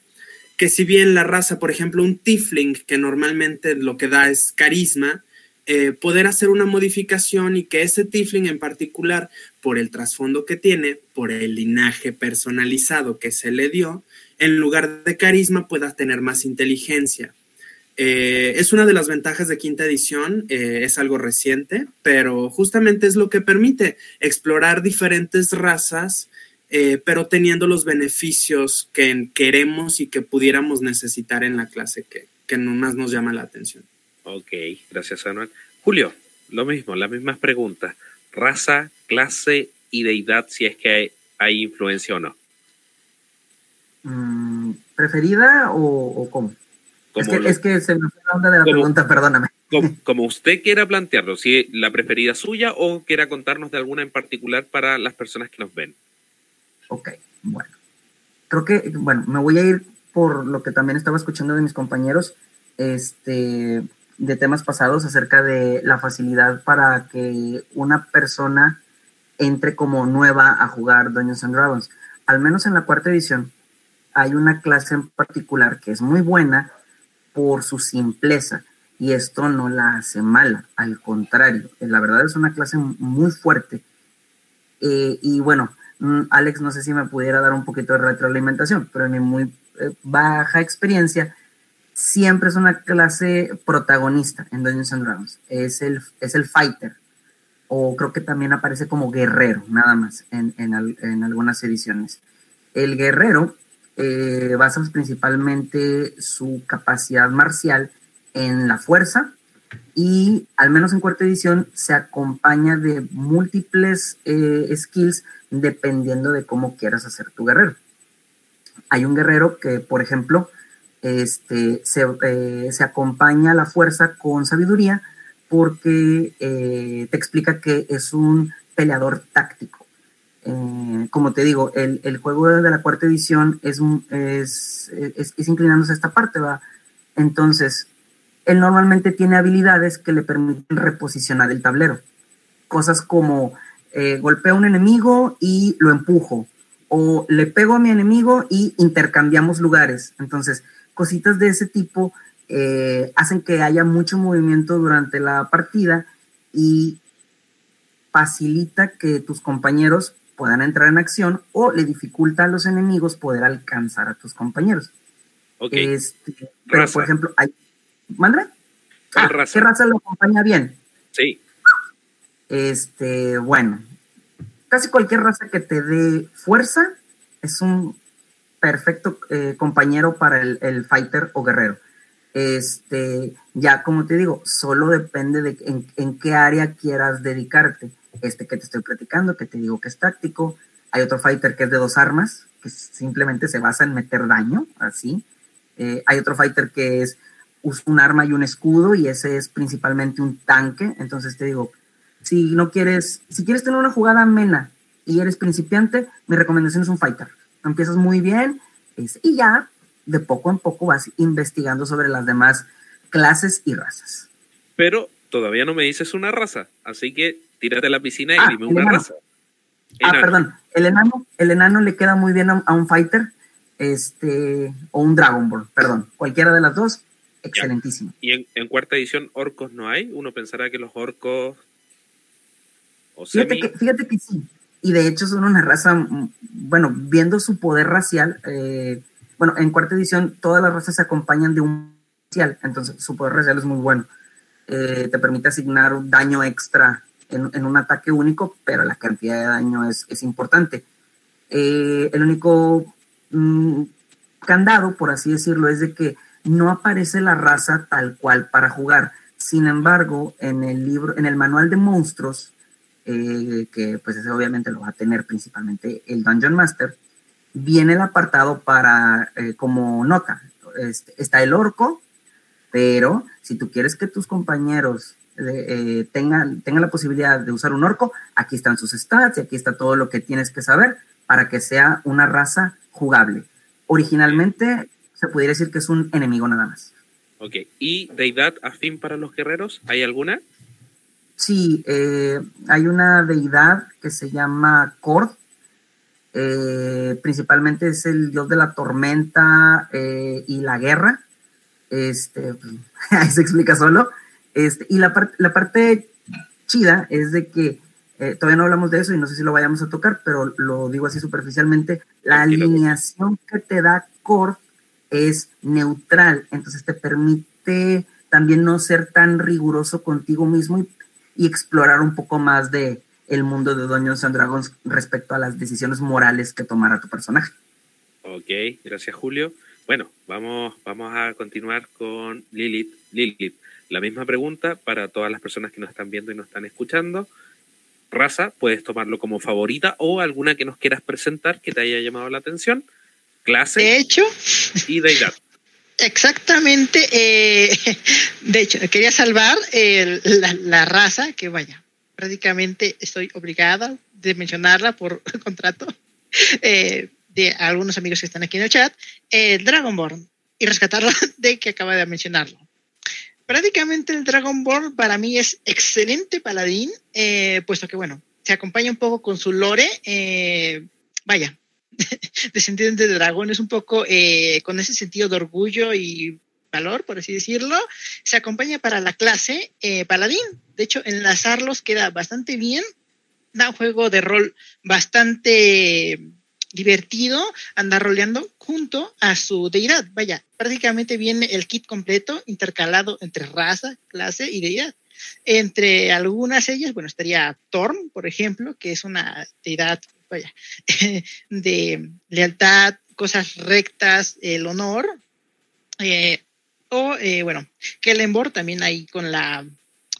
que si bien la raza, por ejemplo, un Tifling, que normalmente lo que da es carisma, eh, poder hacer una modificación y que ese Tifling en particular, por el trasfondo que tiene, por el linaje personalizado que se le dio, en lugar de carisma pueda tener más inteligencia. Eh, es una de las ventajas de quinta edición, eh, es algo reciente, pero justamente es lo que permite explorar diferentes razas, pero teniendo los beneficios que queremos y que pudiéramos necesitar en la clase que, que más nos llama la atención. Ok, gracias Anual. Julio, lo mismo, las mismas preguntas. Raza, clase y deidad, si es que hay, influencia o no. Mm, ¿Preferida o, cómo? Es que, se me fue la onda de la pregunta, perdóname. Como, usted quiera plantearlo, si la preferida suya o quiera contarnos de alguna en particular para las personas que nos ven. Ok, bueno. Creo que, bueno, me voy a ir por lo que también estaba escuchando de mis compañeros. Este, de temas pasados acerca de la facilidad para que una persona entre como nueva a jugar Dungeons and Dragons. Al menos en la cuarta edición hay una clase en particular que es muy buena por su simpleza y esto no la hace mala, al contrario, la verdad es una clase muy fuerte. Eh, y bueno, mm, Alex, no sé si me pudiera dar un poquito de retroalimentación, pero en mi muy eh, baja experiencia, siempre es una clase protagonista en Dungeons and Dragons. Es el, es el fighter. O creo que también aparece como guerrero, nada más, en, en, algunas ediciones. El guerrero eh, basa principalmente su capacidad marcial en la fuerza y al menos en cuarta edición se acompaña de múltiples eh, skills dependiendo de cómo quieras hacer tu guerrero. Hay un guerrero que, por ejemplo, este, eh, se, acompaña la fuerza con sabiduría porque te explica que es un peleador táctico. Eh, como te digo, el, juego de la cuarta edición es, es, es, inclinándose a esta parte, ¿va? Entonces, él normalmente tiene habilidades que le permiten reposicionar el tablero. Cosas como golpeo a un enemigo y lo empujo, o le pego a mi enemigo y intercambiamos lugares. Entonces, cositas de ese tipo eh, hacen que haya mucho movimiento durante la partida y facilita que tus compañeros puedan entrar en acción o le dificulta a los enemigos poder alcanzar a tus compañeros. Ok. Este, pero, por ejemplo, hay... ¿Mandra? Ah, ¿Qué raza lo acompaña bien? Sí. Este, bueno, casi cualquier raza que te dé fuerza es un perfecto eh, compañero para el, fighter o guerrero. Este, ya como te digo, solo depende de en, qué área quieras dedicarte. Este que te estoy platicando, que te digo que es táctico. Hay otro fighter que es de dos armas, que simplemente se basa en meter daño, así. Eh, hay otro fighter que es un arma y un escudo, y ese es principalmente un tanque. Entonces te digo, si no quieres, si quieres tener una jugada amena y eres principiante, mi recomendación es un fighter empiezas muy bien y ya de poco en poco vas investigando sobre las demás clases y razas. Pero todavía no me dices una raza, así que tírate a la piscina y ah, dime una raza. Ah, perdón, el enano, el enano le queda muy bien a, un fighter, este, o un Dragonborn, perdón, cualquiera de las dos, excelentísimo. ¿Y en, cuarta edición orcos no hay? Uno pensará que los orcos... fíjate, que, fíjate que sí, y de hecho son una raza, mm, bueno, viendo su poder racial, eh, bueno, en cuarta edición todas las razas se acompañan de un racial, entonces su poder racial es muy bueno. Eh, te permite asignar un daño extra en, un ataque único, pero la cantidad de daño es, importante. Eh, el único mm, candado, por así decirlo, es de que no aparece la raza tal cual para jugar. Sin embargo, en el libro, en el manual de monstruos, eh, que pues ese obviamente lo va a tener principalmente el Dungeon Master, viene el apartado para eh, como nota. Este, está el orco, pero si tú quieres que tus compañeros eh, tengan, tengan la posibilidad de usar un orco, aquí están sus stats y aquí está todo lo que tienes que saber para que sea una raza jugable. Originalmente se pudiera decir que es un enemigo nada más. Ok, ¿y deidad afín para los guerreros? ¿Hay alguna? Sí, eh, hay una deidad que se llama Cord. Eh, Eh, principalmente es el dios de la tormenta eh, y la guerra. Este, ahí se explica solo. Este, y la, la parte chida es de que eh, todavía no hablamos de eso y no sé si lo vayamos a tocar, pero lo digo así superficialmente. La alineación que te da Core es neutral, entonces te permite también no ser tan riguroso contigo mismo y, y explorar un poco más de el mundo de Dungeons and Dragons respecto a las decisiones morales que tomara tu personaje. Ok, gracias Julio. Bueno, vamos, vamos a continuar con Lilith. Lilith, la misma pregunta para todas las personas que nos están viendo y nos están escuchando. Raza, puedes tomarlo como favorita o alguna que nos quieras presentar que te haya llamado la atención. Clase. De hecho. Y deidad. Exactamente. Eh, de hecho, quería salvar la, la, raza, que vaya, prácticamente estoy obligada de mencionarla por contrato eh, de algunos amigos que están aquí en el chat, eh, Dragonborn, y rescatarlo de que acaba de mencionarlo. Prácticamente el Dragonborn para mí es excelente paladín, eh, puesto que, bueno, se acompaña un poco con su lore, eh, vaya, descendiente de dragón, es un poco eh, con ese sentido de orgullo y valor, por así decirlo, se acompaña para la clase eh, paladín. De hecho, enlazarlos queda bastante bien, da un juego de rol bastante divertido andar roleando junto a su deidad. Vaya, prácticamente viene el kit completo intercalado entre raza, clase y deidad. Entre algunas ellas, bueno, estaría Thorn, por ejemplo, que es una deidad, vaya, de lealtad, cosas rectas, el honor. Eh, o, eh, bueno, Kellenborg también ahí con la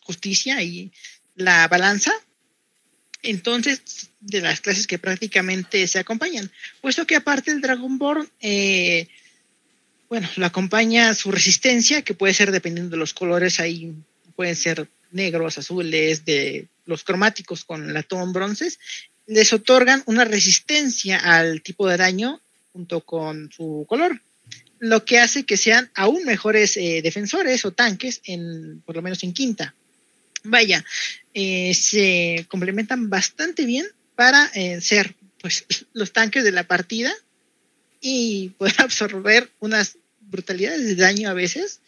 justicia y la balanza. Entonces, de las clases que prácticamente se acompañan. Puesto que aparte el Dragonborn, eh, bueno, lo acompaña su resistencia, que puede ser dependiendo de los colores, ahí pueden ser negros, azules, de los cromáticos con latón, bronces, les otorgan una resistencia al tipo de daño junto con su color, lo que hace que sean aún mejores eh, defensores o tanques, en, por lo menos en quinta. Vaya, eh, se complementan bastante bien para eh, ser pues los tanques de la partida y poder absorber unas brutalidades de daño a veces.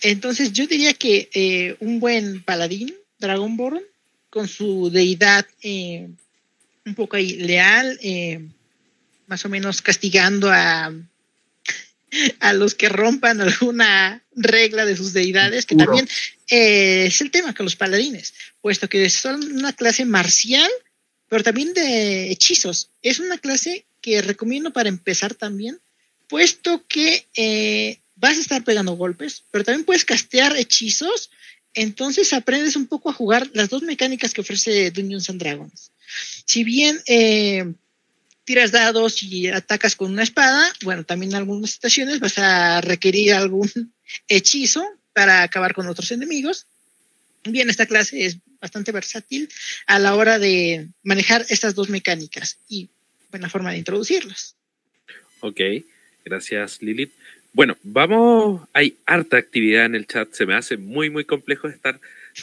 Entonces yo diría que eh, un buen paladín, Dragonborn, con su deidad un poco ahí leal, más o menos castigando a, a los que rompan alguna regla de sus deidades, que también eh, es el tema con los paladines, puesto que son una clase marcial, pero también de hechizos. Es una clase que recomiendo para empezar también, puesto que eh, vas a estar pegando golpes, pero también puedes castear hechizos, entonces aprendes un poco a jugar las dos mecánicas que ofrece Dungeons and Dragons. Si bien eh, tiras dados y atacas con una espada, bueno, también en algunas situaciones vas a requerir algún hechizo para acabar con otros enemigos. Bien, esta clase es bastante versátil a la hora de manejar estas dos mecánicas y buena forma de introducirlas. Ok, gracias Lilith. Bueno, vamos, hay harta actividad en el chat, se me hace muy, muy complejo estar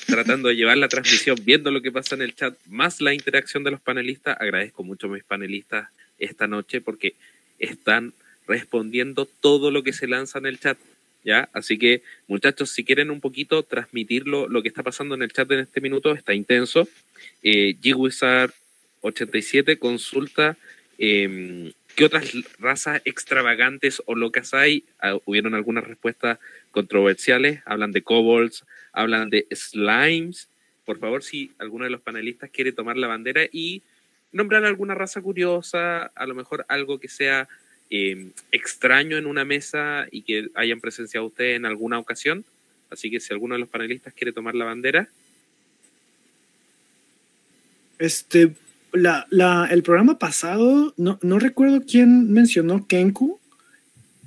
tratando de llevar la transmisión, viendo lo que pasa en el chat, más la interacción de los panelistas. Agradezco mucho a mis panelistas esta noche porque están respondiendo todo lo que se lanza en el chat. ¿Ya? Así que, muchachos, si quieren un poquito transmitir lo, que está pasando en el chat en este minuto, está intenso. Eh, G-Wizard87 consulta eh, qué otras razas extravagantes o locas hay. Ah, hubieron algunas respuestas controversiales. Hablan de kobolds, hablan de slimes. Por favor, si alguno de los panelistas quiere tomar la bandera y nombrar alguna raza curiosa, a lo mejor algo que sea eh, extraño en una mesa y que hayan presenciado ustedes en alguna ocasión. Así que si alguno de los panelistas quiere tomar la bandera. Este, la, el programa pasado, no, no recuerdo quién mencionó Kenku,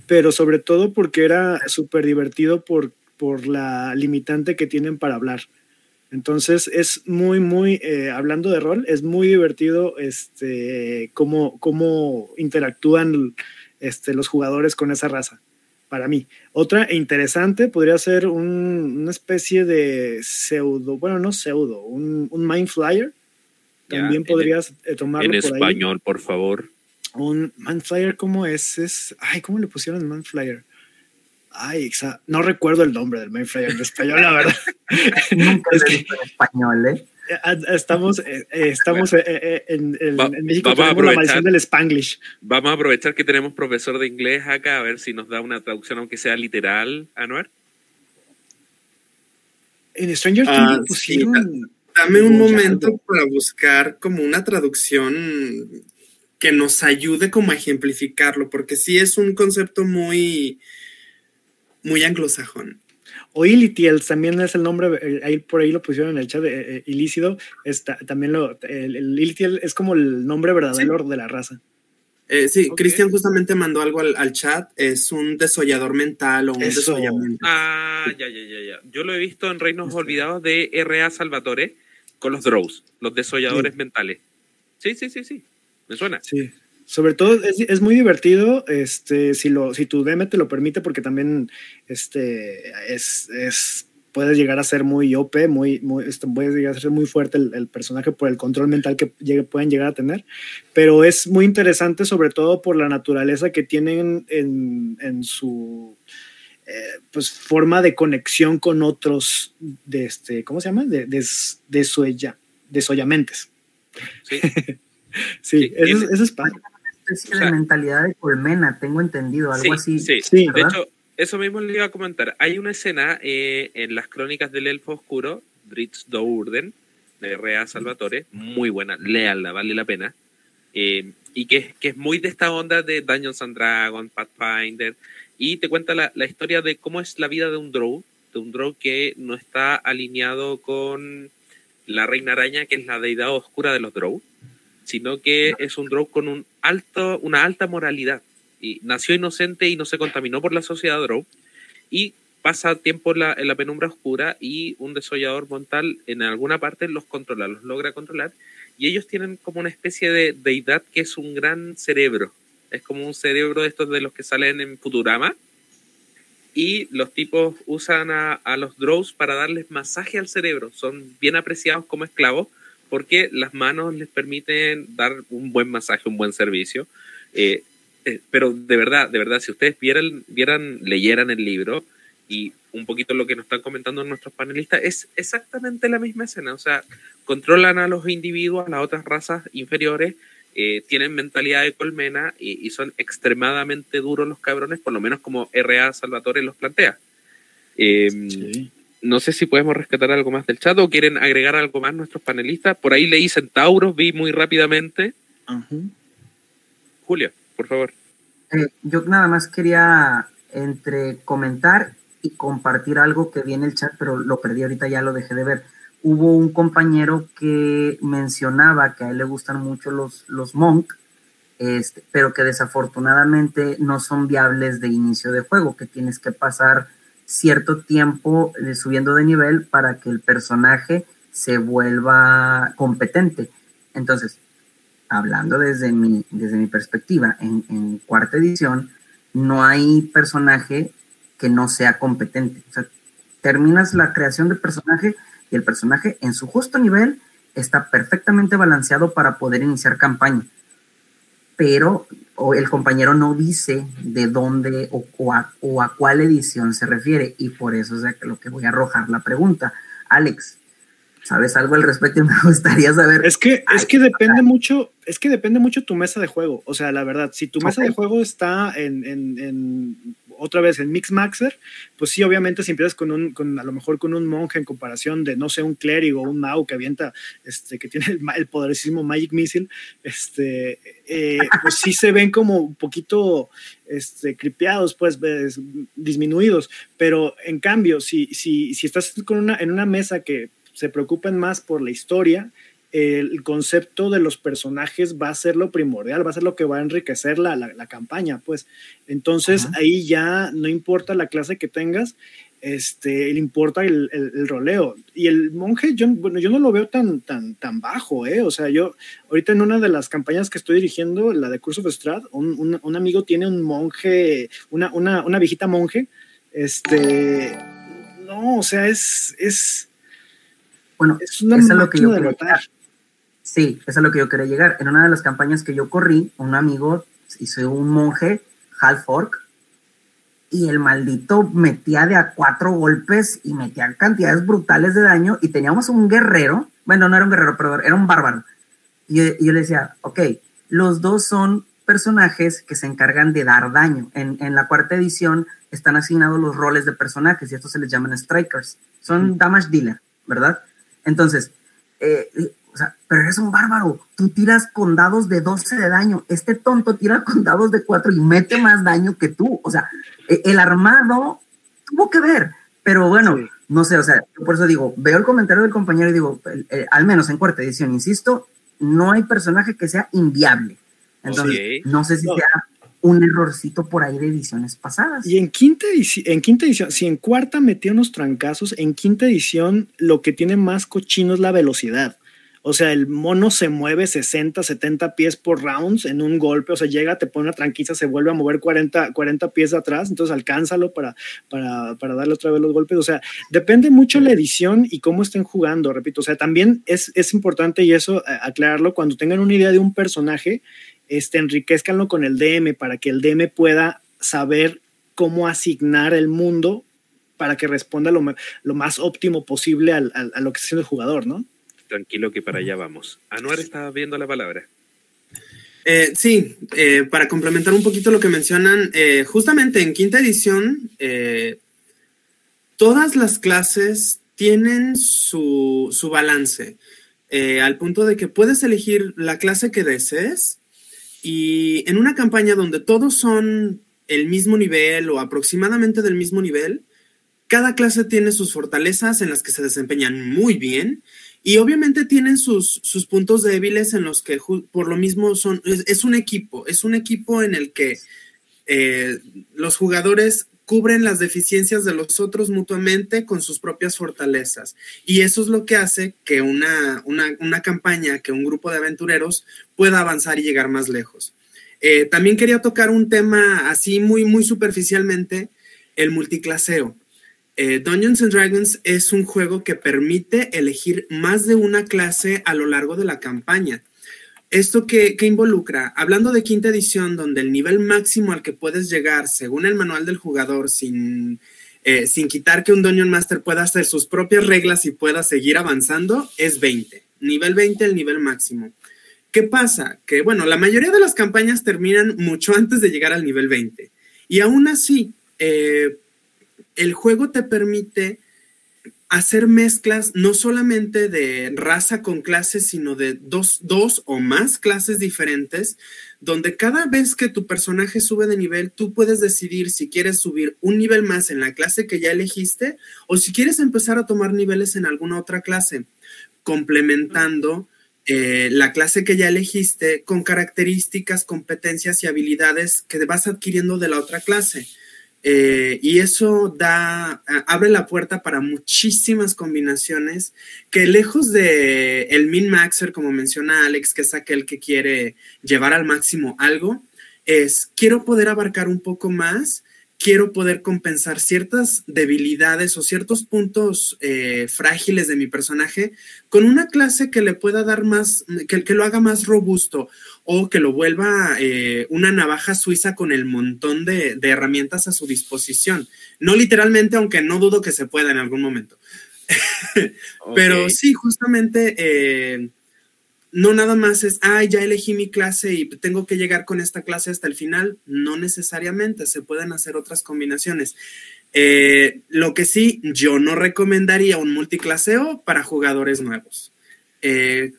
pero sobre todo porque era súper divertido por, por la limitante que tienen para hablar. Entonces es muy, muy, eh, hablando de rol, es muy divertido este, cómo, cómo interactúan este, los jugadores con esa raza, para mí. Otra interesante podría ser un, una especie de pseudo, bueno, no pseudo, un, un Mind Flyer, también podrías eh, tomarlo en español, por favor. Un Manflyer, ¿cómo es? es? Ay, ¿cómo le pusieron Manflyer? Ay, no recuerdo el nombre del Manflyer en español, la verdad. Nunca es en español, ¿eh? eh estamos, eh, estamos en, en, México la maldición del Spanglish. Vamos a aprovechar que tenemos profesor de inglés acá a ver si nos da una traducción, aunque sea literal, Anuar. En Stranger Things ah, pusieron. Dame un momento para buscar como una traducción que nos ayude como a ejemplificarlo, porque sí es un concepto muy, muy anglosajón. O Ilitiel también es el nombre, eh, ahí por ahí lo pusieron en el chat de eh, ilícido, está, también lo, el, Ilitiel es como el nombre verdadero de la raza. Eh, sí, Cristian justamente mandó algo al, chat, es un desollador mental o un desollamiento. Ah, ya, ya, ya, ya. Yo lo he visto en Reinos Olvidados de R.A. Salvatore, con los drows, los desolladores mentales. Sí, sí, sí, sí. Me suena. Sí. Sobre todo es, muy divertido, este, si lo, si tu DM te lo permite, porque también este es, es puedes llegar a ser muy OP, muy, muy este, puede llegar a ser muy fuerte el, personaje por el control mental que pueden llegar a tener, pero es muy interesante sobre todo por la naturaleza que tienen en, en su eh, pues forma de conexión con otros de este, ¿cómo se llama? De, de, de, suella, de soyamentes. Sí, sí, eso, es padre. Una especie de mentalidad de colmena, tengo entendido, algo así. Sí, sí. de hecho, eso mismo le iba a comentar. Hay una escena eh, en las crónicas del Elfo Oscuro, Dritz Dourden, de Rea Salvatore, muy buena, léala, vale la pena. Eh, y que, que, es muy de esta onda de Dungeons and Dragons, Pathfinder, y te cuenta la, la, historia de cómo es la vida de un drow, de un drow que no está alineado con la reina araña, que es la deidad oscura de los drow, sino que es un drow con un alto, una alta moralidad. Y nació inocente y no se contaminó por la sociedad drow. Y pasa tiempo en la, en la penumbra oscura y un desollador montal en alguna parte los controla, los logra controlar. Y ellos tienen como una especie de deidad que es un gran cerebro, es como un cerebro de estos de los que salen en Futurama. Y los tipos usan a, los drows para darles masaje al cerebro. Son bien apreciados como esclavos porque las manos les permiten dar un buen masaje, un buen servicio. Eh, eh, pero de verdad, de verdad, si ustedes vieran, vieran, leyeran el libro y un poquito lo que nos están comentando nuestros panelistas, es exactamente la misma escena. O sea, controlan a los individuos, a las otras razas inferiores, eh, tienen mentalidad de colmena y, son extremadamente duros los cabrones, por lo menos como R.A. Salvatore los plantea. Em, no sé si podemos rescatar algo más del chat o quieren agregar algo más nuestros panelistas. Por ahí leí Centauros, vi muy rápidamente. Julio, por favor. Eh, yo nada más quería entre comentar y compartir algo que vi en el chat, pero lo perdí ahorita, ya lo dejé de ver hubo un compañero que mencionaba que a él le gustan mucho los, los Monk, este, pero que desafortunadamente no son viables de inicio de juego, que tienes que pasar cierto tiempo eh, subiendo de nivel para que el personaje se vuelva competente. Entonces, hablando desde mi, desde mi perspectiva, en, cuarta edición no hay personaje que no sea competente. O terminas la creación de personaje y el personaje en su justo nivel está perfectamente balanceado para poder iniciar campaña. Pero el compañero no dice de dónde o, a, cuál edición se refiere y por eso es lo que voy a arrojar la pregunta. Alex, ¿sabes algo al respecto? Me gustaría saber. Es que, es que depende mucho, es que depende mucho tu mesa de juego. O sea, la verdad, si tu mesa de juego está en, en otra vez el Mix Maxer, pues sí, obviamente si empiezas con un, con, a lo mejor con un monje en comparación de, no sé, un clérigo, un Mau que avienta, este, que tiene el, el poderosísimo Magic Missile, este, eh, pues sí se ven como un poquito, este, cripeados, pues, disminuidos, pero en cambio, si, si, si estás con una, en una mesa que se preocupen más por la historia, el concepto de los personajes va a ser lo primordial, va a ser lo que va a enriquecer la, la, campaña, pues. Entonces ahí ya no importa la clase que tengas, este, le importa el, el, roleo. Y el monje, yo, bueno, yo no lo veo tan, tan, tan bajo, ¿eh? O sea, yo, ahorita en una de las campañas que estoy dirigiendo, la de Curse of Strad, un, un, amigo tiene un monje, una, una, una viejita monje, este, no, o sea, es, es, bueno, es una es lo que yo Sí, eso es a lo que yo quería llegar. En una de las campañas que yo corrí, un amigo hizo un monje, half orc, y el maldito metía de a cuatro golpes y metía cantidades brutales de daño. Y teníamos un guerrero, bueno, no era un guerrero, pero era un bárbaro. Y, y yo le decía, ok, los dos son personajes que se encargan de dar daño. En, en, la cuarta edición están asignados los roles de personajes y estos se les llaman strikers. Son damage dealer, ¿verdad? Entonces, eh, o sea, pero eres un bárbaro. Tú tiras con dados de 12 de daño. Este tonto tira con dados de 4 y mete más daño que tú. O sea, e, el armado tuvo que ver. Pero bueno, sí. no sé, o sea, por eso digo, veo el comentario del compañero y digo, eh, al menos en cuarta edición, insisto, no hay personaje que sea inviable. Entonces, okay. no sé si no. sea un errorcito por ahí de ediciones pasadas. Y en quinta, en quinta edición, si en cuarta metía unos trancazos, en quinta edición lo que tiene más cochino es la velocidad. O sea, el mono se mueve 60, 70 pies por rounds en un golpe. O sea, llega, te pone una tranquiza, se vuelve a mover 40, 40 pies atrás. Entonces, alcánzalo para, para, para darle otra vez los golpes. O sea, depende mucho la edición y cómo estén jugando. Repito, o sea, también es, es importante y eso aclararlo cuando tengan una idea de un personaje este, enriquezcanlo con el DM para que el DM pueda saber cómo asignar el mundo para que responda lo, lo más óptimo posible al, al, a lo que está haciendo el jugador, ¿no? Tranquilo que para allá vamos. Anuar estaba viendo la palabra. Eh, sí, eh, para complementar un poquito lo que mencionan, eh, justamente en quinta edición, eh, todas las clases tienen su, su balance, eh, al punto de que puedes elegir la clase que desees y en una campaña donde todos son el mismo nivel o aproximadamente del mismo nivel, cada clase tiene sus fortalezas en las que se desempeñan muy bien y obviamente tienen sus, sus puntos débiles en los que por lo mismo son, es, un equipo, es un equipo en el que eh, los jugadores cubren las deficiencias de los otros mutuamente con sus propias fortalezas. Y eso es lo que hace que una, una, una campaña, que un grupo de aventureros pueda avanzar y llegar más lejos. Eh, también quería tocar un tema así muy, muy superficialmente, el multiclaseo. Eh, Dungeons and Dragons es un juego que permite elegir más de una clase a lo largo de la campaña. ¿Esto qué, qué, involucra? Hablando de quinta edición, donde el nivel máximo al que puedes llegar, según el manual del jugador, sin, eh, sin quitar que un Dungeon Master pueda hacer sus propias reglas y pueda seguir avanzando, es 20. Nivel 20, el nivel máximo. ¿Qué pasa? Que, bueno, la mayoría de las campañas terminan mucho antes de llegar al nivel 20. Y aún así, eh, el juego te permite hacer mezclas no solamente de raza con clases, sino de dos, dos, o más clases diferentes, donde cada vez que tu personaje sube de nivel, tú puedes decidir si quieres subir un nivel más en la clase que ya elegiste o si quieres empezar a tomar niveles en alguna otra clase, complementando eh, la clase que ya elegiste con características, competencias y habilidades que vas adquiriendo de la otra clase. Eh, y eso da, abre la puerta para muchísimas combinaciones que lejos de el min maxer, como menciona Alex, que es aquel que quiere llevar al máximo algo, es quiero poder abarcar un poco más quiero poder compensar ciertas debilidades o ciertos puntos eh, frágiles de mi personaje con una clase que le pueda dar más, que, que lo haga más robusto o que lo vuelva eh, una navaja suiza con el montón de, de, herramientas a su disposición. No literalmente, aunque no dudo que se pueda en algún momento. okay. Pero sí, justamente... Eh, no nada más es, ah, ya elegí mi clase y tengo que llegar con esta clase hasta el final. No necesariamente, se pueden hacer otras combinaciones. Eh, lo que sí, yo no recomendaría un multiclaseo para jugadores nuevos. Eh,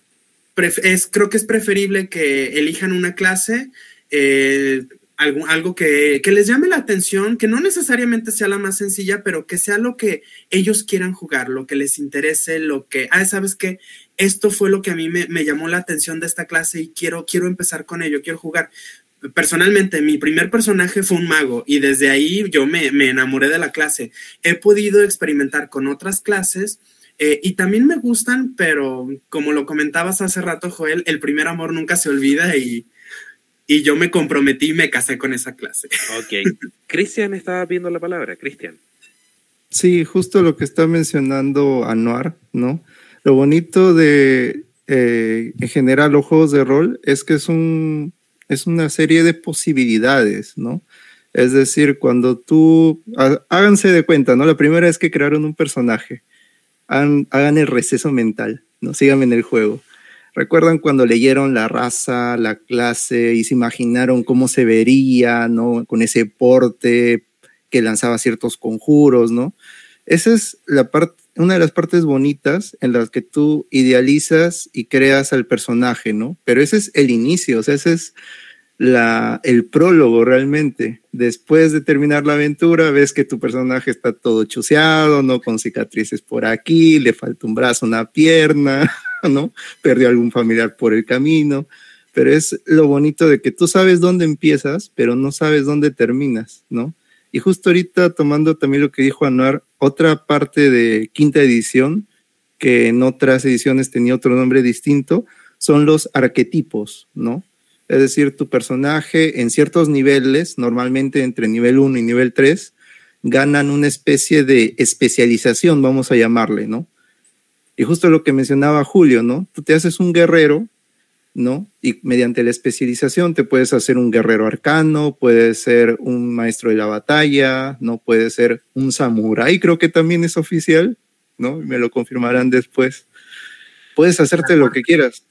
es, creo que es preferible que elijan una clase, eh, algo, algo que, que, les llame la atención, que no necesariamente sea la más sencilla, pero que sea lo que ellos quieran jugar, lo que les interese, lo que, ah, sabes que esto fue lo que a mí me, me, llamó la atención de esta clase y quiero, quiero empezar con ello, quiero jugar. Personalmente, mi primer personaje fue un mago y desde ahí yo me, me enamoré de la clase. He podido experimentar con otras clases eh, y también me gustan, pero como lo comentabas hace rato, Joel, el primer amor nunca se olvida y, y yo me comprometí y me casé con esa clase. Ok. Cristian estaba viendo la palabra. Cristian. Sí, justo lo que está mencionando Anuar, ¿no? Lo bonito de, eh, en general los juegos de rol es que es, un, es una serie de posibilidades, ¿no? Es decir, cuando tú, háganse de cuenta, ¿no? La primera vez que crearon un personaje, hagan, el receso mental, ¿no? Síganme en el juego. ¿Recuerdan cuando leyeron la raza, la clase y se imaginaron cómo se vería, ¿no? Con ese porte que lanzaba ciertos conjuros, ¿no? Esa es la parte, una de las partes bonitas en las que tú idealizas y creas al personaje, ¿no? Pero ese es el inicio, o sea, ese es la, el prólogo realmente. Después de terminar la aventura, ves que tu personaje está todo chuseado, ¿no? Con cicatrices por aquí, le falta un brazo, una pierna, ¿no? Perdió algún familiar por el camino. Pero es lo bonito de que tú sabes dónde empiezas, pero no sabes dónde terminas, ¿no? Y justo ahorita tomando también lo que dijo Anuar, otra parte de quinta edición, que en otras ediciones tenía otro nombre distinto, son los arquetipos, ¿no? Es decir, tu personaje en ciertos niveles, normalmente entre nivel 1 y nivel 3, ganan una especie de especialización, vamos a llamarle, ¿no? Y justo lo que mencionaba Julio, ¿no? Tú te haces un guerrero, ¿no? Y mediante la especialización te puedes hacer un guerrero arcano, puedes ser un maestro de la batalla, ¿no? Puedes ser un samurái, creo que también es oficial, ¿no? Me lo confirmarán después. Puedes hacerte lo que quieras.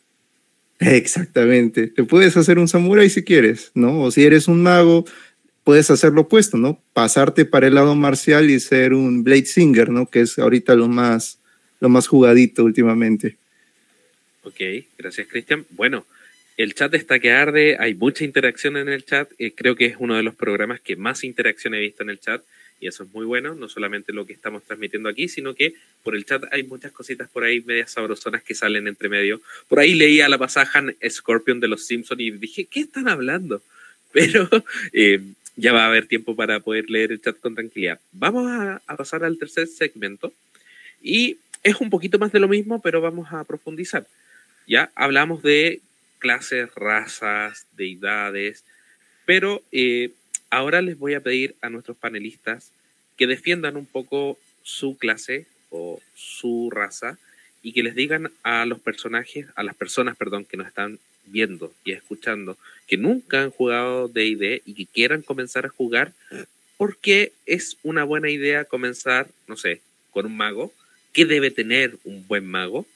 Exactamente. Te puedes hacer un samurái si quieres, ¿no? O si eres un mago, puedes hacer lo opuesto, ¿no? Pasarte para el lado marcial y ser un Blade Singer, ¿no? Que es ahorita lo más, lo más jugadito últimamente. Ok, gracias Cristian. Bueno, el chat está que arde, hay mucha interacción en el chat. Eh, creo que es uno de los programas que más interacción he visto en el chat y eso es muy bueno, no solamente lo que estamos transmitiendo aquí, sino que por el chat hay muchas cositas por ahí medias sabrosonas que salen entre medio. Por ahí leía la pasaja Scorpion de los Simpsons y dije, ¿qué están hablando? Pero eh, ya va a haber tiempo para poder leer el chat con tranquilidad. Vamos a, a pasar al tercer segmento y es un poquito más de lo mismo, pero vamos a profundizar. Ya hablamos de clases, razas, deidades, pero eh, Ahora les voy a pedir a nuestros panelistas que defiendan un poco su clase o su raza y que les digan a los personajes, a las personas, perdón, que nos están viendo y escuchando, que nunca han jugado D&D y que quieran comenzar a jugar, porque es una buena idea comenzar, no sé, con un mago, qué debe tener un buen mago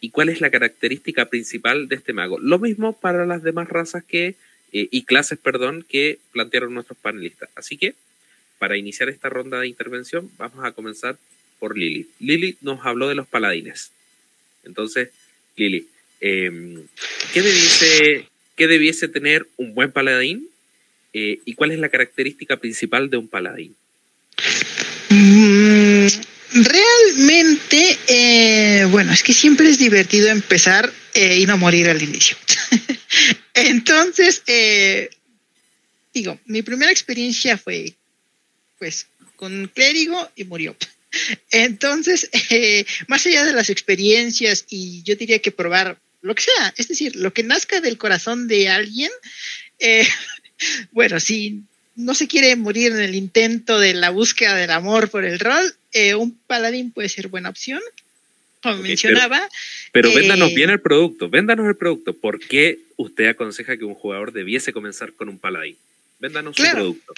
y cuál es la característica principal de este mago. Lo mismo para las demás razas que eh, y clases, perdón, que plantearon nuestros panelistas. Así que, para iniciar esta ronda de intervención, vamos a comenzar por Lili. Lili nos habló de los paladines. Entonces, Lili, em, ¿qué, debiese, ¿qué debiese tener un buen paladín eh, y cuál es la característica principal de un paladín? Mm, realmente, eh, bueno, es que siempre es divertido empezar y no morir al inicio. Entonces, eh, digo, mi primera experiencia fue, pues, con un clérigo y murió. Entonces, eh, más allá de las experiencias, y yo diría que probar lo que sea, es decir, lo que nazca del corazón de alguien, eh, bueno, si no se quiere morir en el intento de la búsqueda del amor por el rol, un paladín puede ser buena opción como mencionaba. Pero, eh, véndanos bien el producto, véndanos el producto. ¿Por qué usted aconseja que un jugador debiese comenzar con un paladín? Véndanos su producto.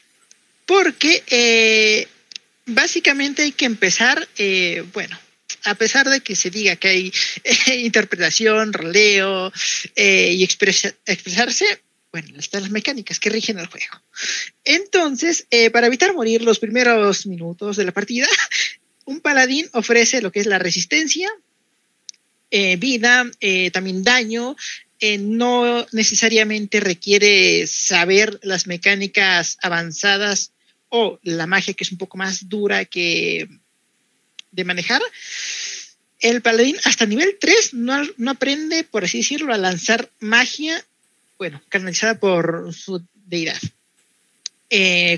Porque eh, básicamente hay que empezar, eh, bueno, a pesar de que se diga que hay interpretación, roleo y expresarse, bueno, están las mecánicas que rigen el juego. Entonces, para evitar morir los primeros minutos de la partida, un paladín ofrece lo que es la resistencia, eh, vida, eh, también daño. Eh, no necesariamente requiere saber las mecánicas avanzadas o la magia que es un poco más dura que de manejar. El paladín hasta nivel 3 no, no aprende, por así decirlo, a lanzar magia, bueno, canalizada por su deidad,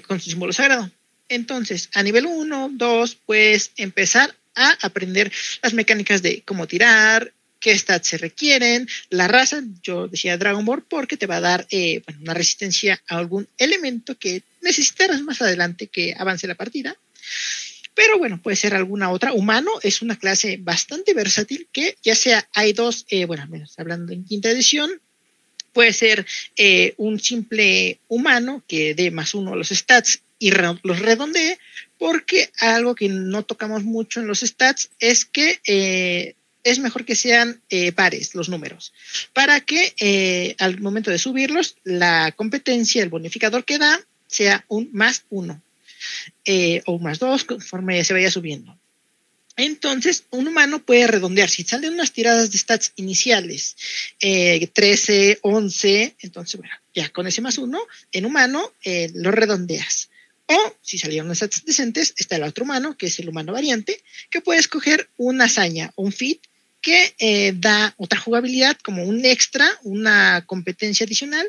con su símbolo sagrado. Entonces, a nivel 1, 2, puedes empezar a aprender las mecánicas de cómo tirar, qué stats se requieren, la raza, yo decía Dragon Ball, porque te va a dar eh, una resistencia a algún elemento que necesitarás más adelante que avance la partida. pero bueno, puede ser alguna otra. Humano es una clase bastante versátil que ya sea hay dos, eh, bueno, menos hablando en quinta edición, puede ser eh, un simple humano que dé más uno a los stats y los redondee, porque algo que no tocamos mucho en los stats es que eh, es mejor que sean eh, pares los números, para que eh, al momento de subirlos, la competencia, el bonificador que da, sea un más uno eh, o un más dos conforme se vaya subiendo. Entonces, un humano puede redondear. Si salen unas tiradas de stats iniciales, 13, 11, entonces, bueno, ya con ese más uno, en humano lo redondeas. O si salieron unas stats decentes, está el otro humano, que es el humano variante, que puede escoger una hazaña, un fit, que eh, da otra jugabilidad como un extra, una competencia adicional,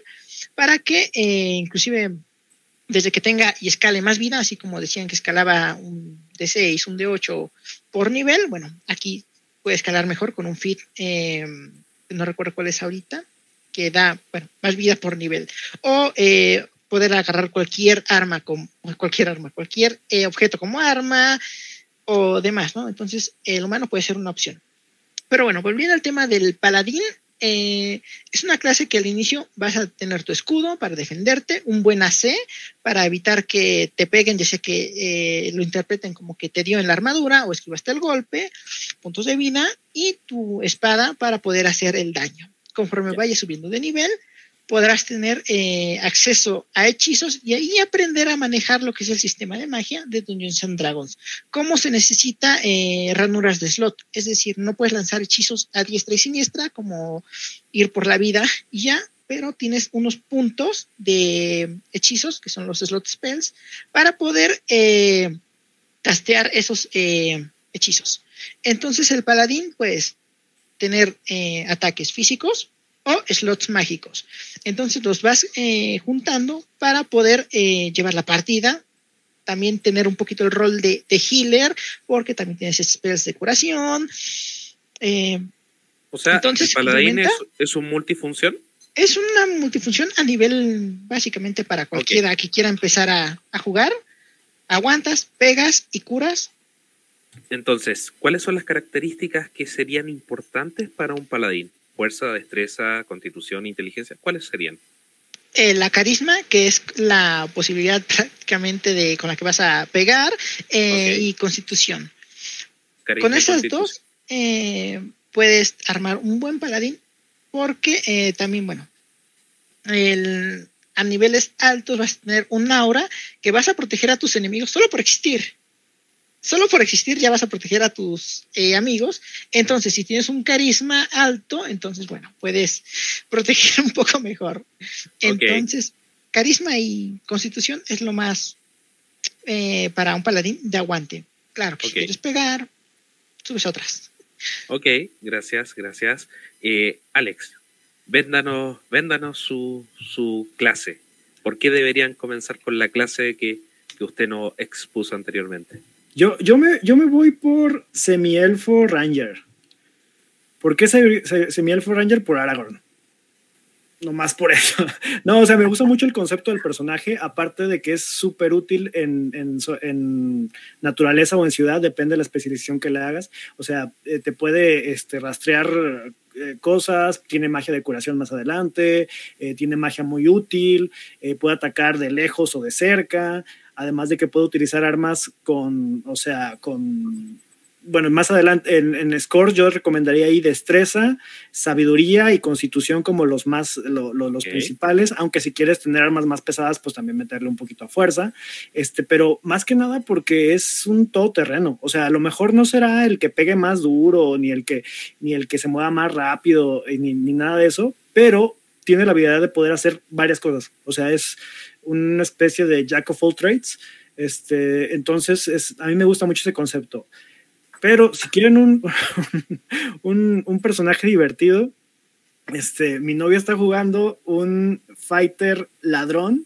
para que eh, inclusive desde que tenga y escale más vida, así como decían que escalaba un D6, un D8 por nivel, bueno, aquí puede escalar mejor con un fit, eh, no recuerdo cuál es ahorita, que da bueno, más vida por nivel. O poder agarrar cualquier arma, como, cualquier arma, cualquier objeto como arma o demás, ¿no? Entonces el humano puede ser una opción. Pero bueno, volviendo al tema del paladín, eh, es una clase que al inicio vas a tener tu escudo para defenderte, un buen AC para evitar que te peguen, ya sea que eh, lo interpreten como que te dio en la armadura o esquivaste el golpe, puntos de vida y tu espada para poder hacer el daño. Conforme vayas subiendo de nivel, podrás tener eh, acceso a hechizos y ahí aprender a manejar lo que es el sistema de magia de Dungeons and Dragons. Cómo se necesita eh, ranuras de slot, es decir, no puedes lanzar hechizos a diestra y siniestra como ir por la vida y ya, pero tienes unos puntos de hechizos, que son los slot spells, para poder eh, castear esos hechizos. Entonces el paladín, pues, tener ataques físicos, o slots mágicos. Entonces los vas eh, juntando para poder eh, llevar la partida. También tener un poquito el rol de, healer, porque también tienes spells de curación. Eh, o sea, entonces, ¿el paladín es, un multifunción? Es una multifunción a nivel básicamente para cualquiera que quiera empezar a, a jugar. Aguantas, pegas y curas entonces, ¿cuáles son las características que serían importantes para un paladín? Fuerza, destreza, constitución, inteligencia, ¿cuáles serían? Eh, la carisma, que es la posibilidad prácticamente de con la que vas a pegar, eh, y constitución. con esas dos eh, puedes armar un buen paladín, porque también, bueno, a niveles altos vas a tener un aura que vas a proteger a tus enemigos solo por existir solo por existir ya vas a proteger a tus eh, amigos. Entonces, si tienes un carisma alto, entonces, bueno, puedes proteger un poco mejor. Entonces, carisma y constitución es lo más eh, para un paladín de aguante. Claro, que si quieres pegar, subes otras. Ok, gracias, gracias. Eh, Alex, véndanos, véndanos su, su clase. ¿Por qué deberían comenzar con la clase que, que usted nos expuso anteriormente? Yo, yo, me, yo me voy por Semielfo Ranger. ¿Por qué Semielfo Ranger? Por Aragorn. No más por eso. No, o sea, me gusta mucho el concepto del personaje, aparte de que es súper útil en, en, naturaleza o en ciudad, depende de la especialización que le hagas. O sea, eh, te puede este, rastrear eh, cosas, tiene magia de curación más adelante, eh, tiene magia muy útil, puede atacar de lejos o de cerca además de que puede utilizar armas con, o sea, con, bueno, más adelante en, en Score yo recomendaría ahí destreza, sabiduría y constitución como los más, los principales, aunque si quieres tener armas más pesadas, pues también meterle un poquito a fuerza, este, pero más que nada porque es un todoterreno, o sea, a lo mejor no será el que pegue más duro, ni el que, ni el que se mueva más rápido, ni, ni nada de eso, pero tiene la habilidad de poder hacer varias cosas, o sea, es una especie de jack of all trades. Este, entonces, es, a mí me gusta mucho ese concepto. Pero si quieren un, un, un, personaje divertido, este, mi novia está jugando un fighter ladrón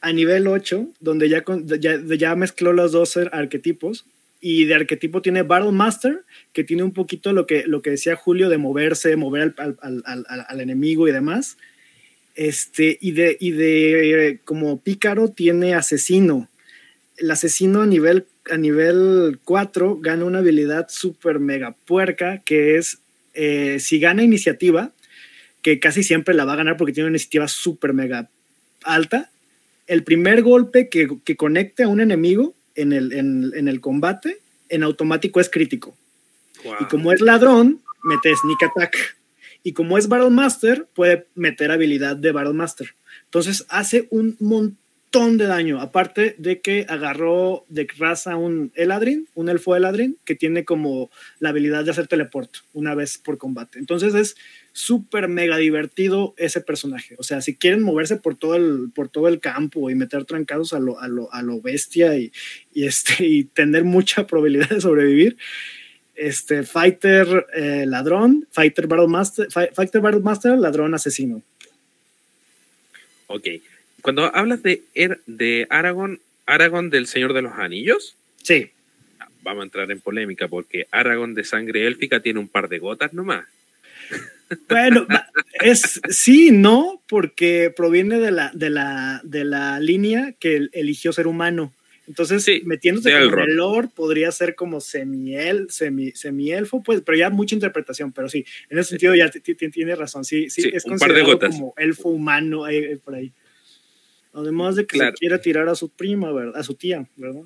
a nivel 8, donde ya, ya, ya mezcló los dos arquetipos. Y de arquetipo tiene Battle Master, que tiene un poquito lo que, lo que decía Julio de moverse, mover al, al, al, al enemigo y demás. Este, y de, y de como pícaro tiene asesino. El asesino a nivel a nivel 4 gana una habilidad súper mega puerca que es eh, si gana iniciativa, que casi siempre la va a ganar porque tiene una iniciativa súper mega alta, el primer golpe que, que conecte a un enemigo en el, en, en el combate, en automático es crítico. Wow. Y como es ladrón, mete sneak attack. Y como es Battle Master, puede meter habilidad de Battle Master. Entonces hace un montón de daño. Aparte de que agarró de raza un Eladrin, un elfo Eladrin, que tiene como la habilidad de hacer teleporte una vez por combate. Entonces es súper mega divertido ese personaje. O sea, si quieren moverse por todo el, por todo el campo y meter trancados a lo, a lo, a lo bestia y, y, este, y tener mucha probabilidad de sobrevivir, este Fighter eh, ladrón, Fighter Battle Master, Fighter Battle Master, ladrón asesino. Ok. Cuando hablas de, er, de Aragorn, Aragorn del Señor de los Anillos, Sí, vamos a entrar en polémica porque Aragorn de sangre élfica tiene un par de gotas nomás. Bueno, es sí, no, porque proviene de la, de la, de la línea que el- eligió ser humano. Entonces, Sí, metiéndose Elrond. el lore, podría ser como semiel, semi, semielfo, pues, pero ya mucha interpretación, pero sí, en ese sentido ya ti- ti- tiene razón, sí, sí, Sí, es considerado como elfo humano ahí, ahí, por ahí. Además de que Claro. se quiere tirar a su prima, ¿verdad? A su tía, ¿verdad?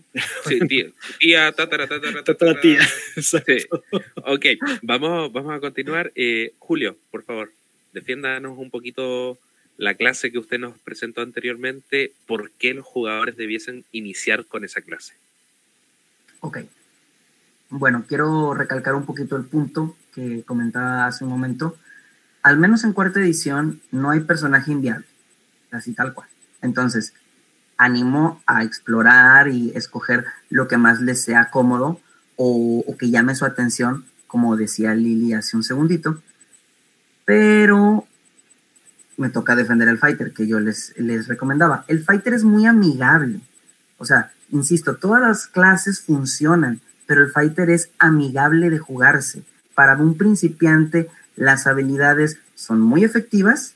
Sí, tía, tía, tatara, tatara, Tatara tatara. tía. Exacto. Sí. Ok, vamos, vamos a continuar. Eh, Julio, por favor, defiéndanos un poquito la clase que usted nos presentó anteriormente. ¿Por qué los jugadores debiesen iniciar con esa clase? Ok. Bueno, quiero recalcar un poquito el punto que comentaba hace un momento. Al menos en cuarta edición no hay personaje inviable, así tal cual. Entonces, animo a explorar y escoger lo que más les sea cómodo o, o que llame su atención, como decía Lili hace un segundito. Pero me toca defender el fighter que yo les, les recomendaba. El fighter es muy amigable. O sea, insisto, todas las clases funcionan, pero el fighter es amigable de jugarse. Para un principiante, las habilidades son muy efectivas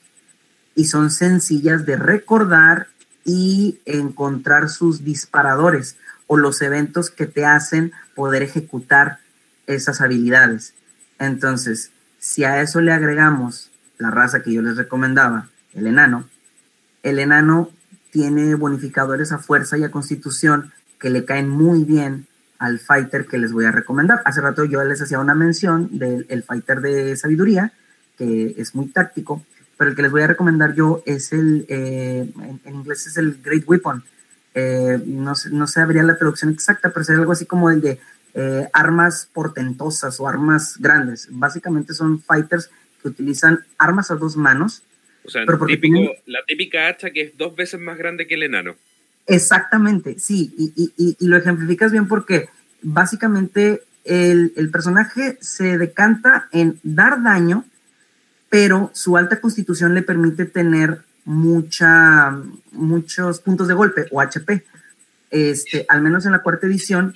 y son sencillas de recordar y encontrar sus disparadores o los eventos que te hacen poder ejecutar esas habilidades. Entonces, si a eso le agregamos la raza que yo les recomendaba, el enano, el enano tiene bonificadores a fuerza y a constitución que le caen muy bien al fighter que les voy a recomendar. Hace rato yo les hacía una mención del el fighter de sabiduría, que es muy táctico, pero el que les voy a recomendar yo es el, eh, en, inglés es el Great Weapon. Eh, no, no sabría la traducción exacta, pero sería algo así como el de eh, armas portentosas o armas grandes. Básicamente son fighters que utilizan armas a dos manos. O sea, típico, tienen... la típica hacha que es dos veces más grande que el enano. Exactamente, sí, y, y, y lo ejemplificas bien porque básicamente el, el, personaje se decanta en dar daño, pero su alta constitución le permite tener mucha, muchos puntos de golpe o HP. Este, al menos en la cuarta edición,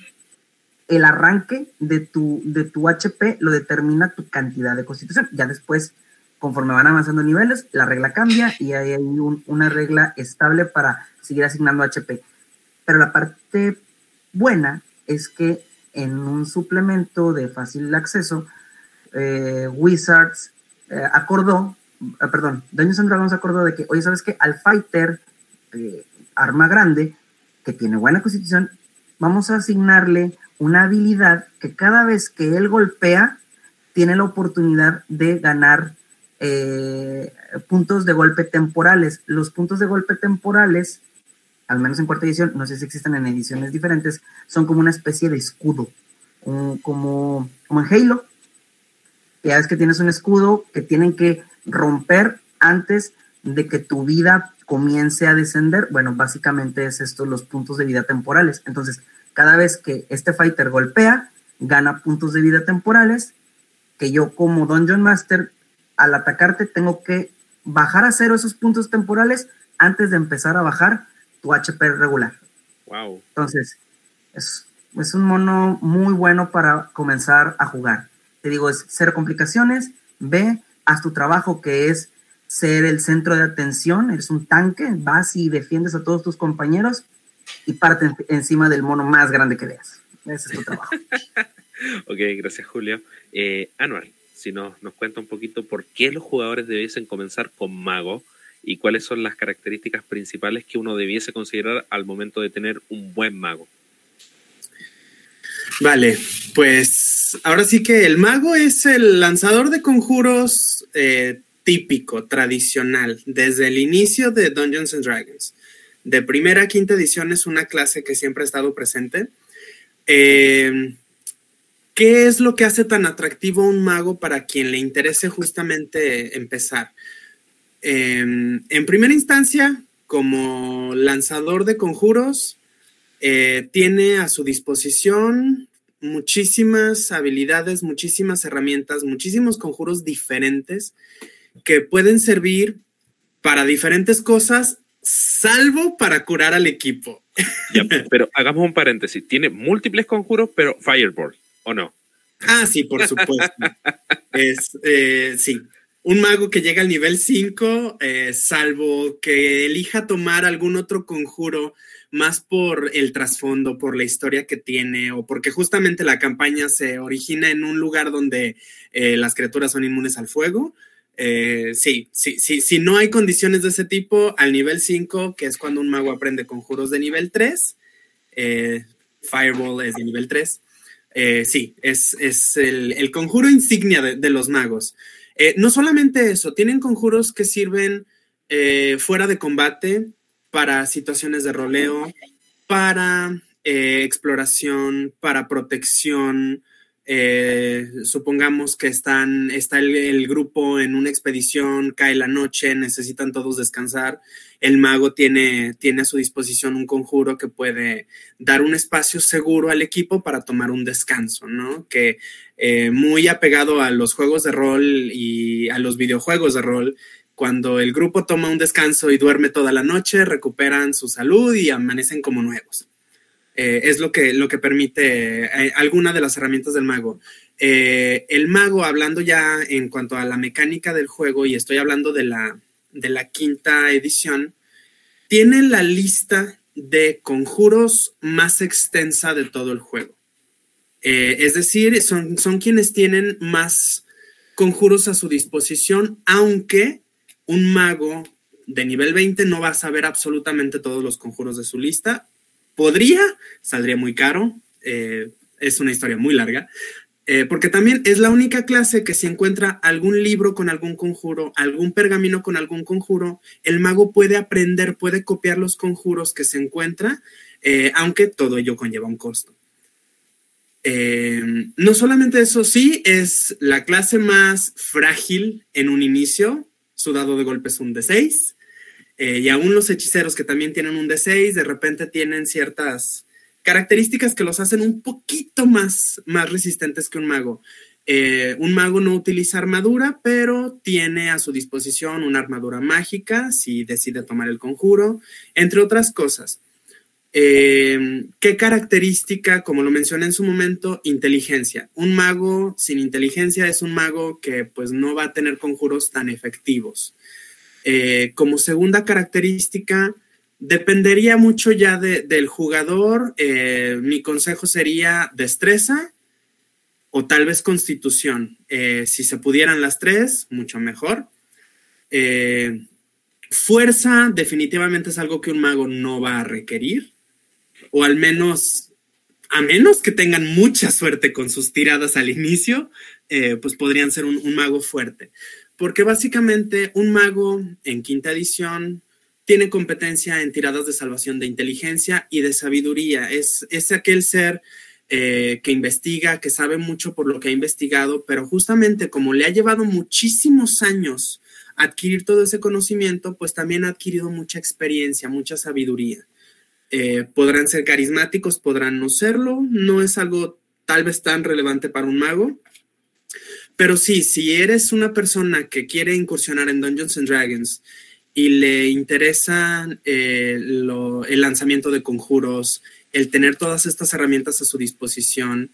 el arranque de tu, de tu HP lo determina tu cantidad de constitución. Ya después, conforme van avanzando niveles, la regla cambia y hay, hay un, una regla estable para seguir asignando HP. Pero la parte buena es que en un suplemento de fácil acceso, eh, Wizards eh, acordó, eh, perdón, Dungeons and Dragons acordó de que, oye, ¿sabes qué? Al fighter, arma grande, que tiene buena constitución, vamos a asignarle una habilidad que cada vez que él golpea, tiene la oportunidad de ganar eh, puntos de golpe temporales. Los puntos de golpe temporales, al menos en cuarta edición, no sé si existen en ediciones diferentes, son como una especie de escudo, como, como en Halo. Ya ves que tienes un escudo que tienen que romper antes de que tu vida comience a descender. Bueno, básicamente es esto los puntos de vida temporales. Entonces, cada vez que este fighter golpea, gana puntos de vida temporales, que yo como Dungeon Master, al atacarte, tengo que bajar a cero esos puntos temporales antes de empezar a bajar tu HP regular. Wow. Entonces, es, es un mono muy bueno para comenzar a jugar. Te digo, es cero complicaciones, ve, haz tu trabajo que es ser el centro de atención, eres un tanque, vas y defiendes a todos tus compañeros y parte encima del mono más grande que veas. Ese es tu trabajo. ok, gracias Julio. Eh, Anual, si nos, nos cuenta un poquito por qué los jugadores debiesen comenzar con mago y cuáles son las características principales que uno debiese considerar al momento de tener un buen mago. Vale, pues ahora sí que el mago es el lanzador de conjuros eh, típico, tradicional, desde el inicio de Dungeons and Dragons. De primera a quinta edición es una clase que siempre ha estado presente. Eh, ¿Qué es lo que hace tan atractivo a un mago para quien le interese justamente empezar? Eh, en primera instancia, como lanzador de conjuros, eh, tiene a su disposición muchísimas habilidades, muchísimas herramientas, muchísimos conjuros diferentes que pueden servir para diferentes cosas, salvo para curar al equipo. pero hagamos un paréntesis. Tiene múltiples conjuros, pero Fireball, ¿o no? Ah, sí, por supuesto. es, eh, sí, un mago que llega al nivel 5, eh, salvo que elija tomar algún otro conjuro más por el trasfondo, por la historia que tiene o porque justamente la campaña se origina en un lugar donde eh, las criaturas son inmunes al fuego. Eh, sí, sí, sí, si no hay condiciones de ese tipo, al nivel 5, que es cuando un mago aprende conjuros de nivel 3, eh, Fireball es de nivel 3. sí, es, el, conjuro insignia de, los magos. no solamente eso, tienen conjuros que sirven fuera de combate, para situaciones de roleo, para eh, exploración, para protección. Eh, supongamos que están, está el, grupo en una expedición, cae la noche, necesitan todos descansar. El mago tiene, tiene a su disposición un conjuro que puede dar un espacio seguro al equipo para tomar un descanso, ¿no? Que eh, muy apegado a los juegos de rol y a los videojuegos de rol, cuando el grupo toma un descanso y duerme toda la noche, recuperan su salud y amanecen como nuevos. Eh, es lo que, lo que permite eh, alguna de las herramientas del mago. Eh, el mago, hablando ya en cuanto a la mecánica del juego, y estoy hablando de la, de la quinta edición, tiene la lista de conjuros más extensa de todo el juego. es decir, son, son quienes tienen más conjuros a su disposición, aunque un mago de nivel 20 no va a saber absolutamente todos los conjuros de su lista. Podría, saldría muy caro, eh, es una historia muy larga, eh, porque también es la única clase que si encuentra algún libro con algún conjuro, algún pergamino con algún conjuro, el mago puede aprender, puede copiar los conjuros que se encuentra, eh, aunque todo ello conlleva un costo. no solamente eso, sí, es la clase más frágil en un inicio, su dado de golpe es un D6. Eh, y aún los hechiceros que también tienen un D6, de repente tienen ciertas características que los hacen un poquito más, más resistentes que un mago. Eh, un mago no utiliza armadura, pero tiene a su disposición una armadura mágica si decide tomar el conjuro, entre otras cosas. Eh, ¿Qué característica, como lo mencioné en su momento, inteligencia? Un mago sin inteligencia es un mago que pues no va a tener conjuros tan efectivos. Eh, como segunda característica, dependería mucho ya del jugador. Eh, mi consejo sería destreza o tal vez constitución. si se pudieran las tres, mucho mejor. fuerza definitivamente es algo que un mago no va a requerir o al menos, a menos que tengan mucha suerte con sus tiradas al inicio, eh, pues podrían ser un, mago fuerte. Porque básicamente un mago en quinta edición tiene competencia en tiradas de salvación de inteligencia y de sabiduría. Es, aquel ser eh, que investiga, que sabe mucho por lo que ha investigado, pero justamente como le ha llevado muchísimos años adquirir todo ese conocimiento, pues también ha adquirido mucha experiencia, mucha sabiduría. Eh, podrán ser carismáticos, podrán no serlo, no es algo tal vez tan relevante para un mago. Pero sí, si eres una persona que quiere incursionar en Dungeons and Dragons y le interesa eh, el lanzamiento de conjuros, el tener todas estas herramientas a su disposición,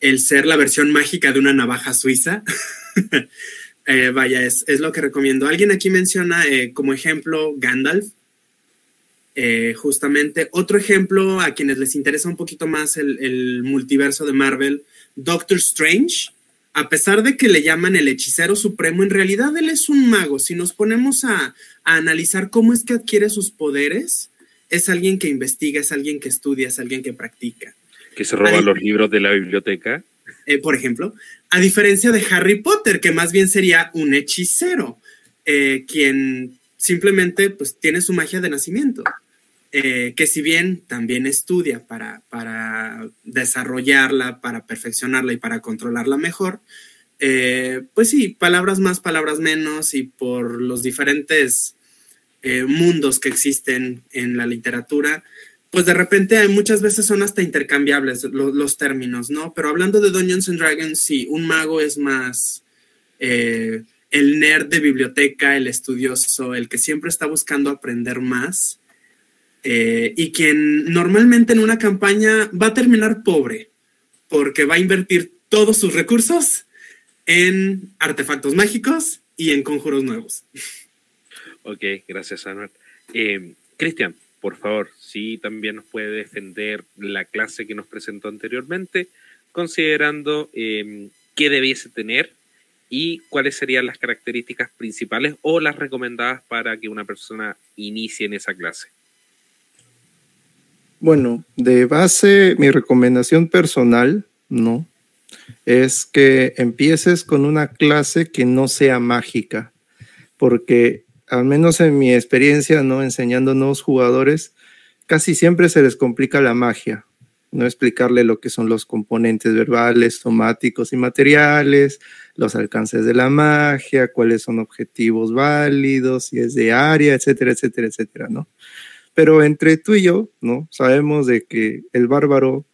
el ser la versión mágica de una navaja suiza, eh, vaya, es, lo que recomiendo. Alguien aquí menciona como ejemplo Gandalf. Eh, justamente otro ejemplo a quienes les interesa un poquito más el multiverso de Marvel, Doctor Strange, a pesar de que le llaman el hechicero supremo, en realidad él es un mago. Si nos ponemos a, a analizar cómo es que adquiere sus poderes, es alguien que investiga, es alguien que estudia, es alguien que practica. Que se roba los libros de la biblioteca. Eh, por ejemplo, a diferencia de Harry Potter, que más bien sería un hechicero, eh, quien simplemente pues, tiene su magia de nacimiento. Eh, que si bien también estudia para, para, desarrollarla, para perfeccionarla y para controlarla mejor, pues sí, palabras más, palabras menos y por los diferentes mundos que existen en la literatura, pues de repente hay muchas veces son hasta intercambiables los, términos, ¿no? Pero hablando de Dungeons and Dragons, sí, un mago es más eh, el nerd de biblioteca, el estudioso, el que siempre está buscando aprender más eh, y quien normalmente en una campaña va a terminar pobre porque va a invertir todos sus recursos en artefactos mágicos y en conjuros nuevos. Ok, gracias, Anuel. Eh, Cristian, por favor, sí también nos puede defender la clase que nos presentó anteriormente, considerando eh, qué debiese tener y cuáles serían las características principales o las recomendadas para que una persona inicie en esa clase. Bueno, de base, mi recomendación personal, ¿no? Es que empieces con una clase que no sea mágica, porque al menos en mi experiencia, ¿no? Enseñando nuevos jugadores, casi siempre se les complica la magia, no explicarle lo que son los componentes verbales, somáticos y materiales, los alcances de la magia, cuáles son objetivos válidos, si es de área, etcétera, etcétera, etcétera, ¿no? Pero entre tú y yo, ¿no? Sabemos de que el bárbaro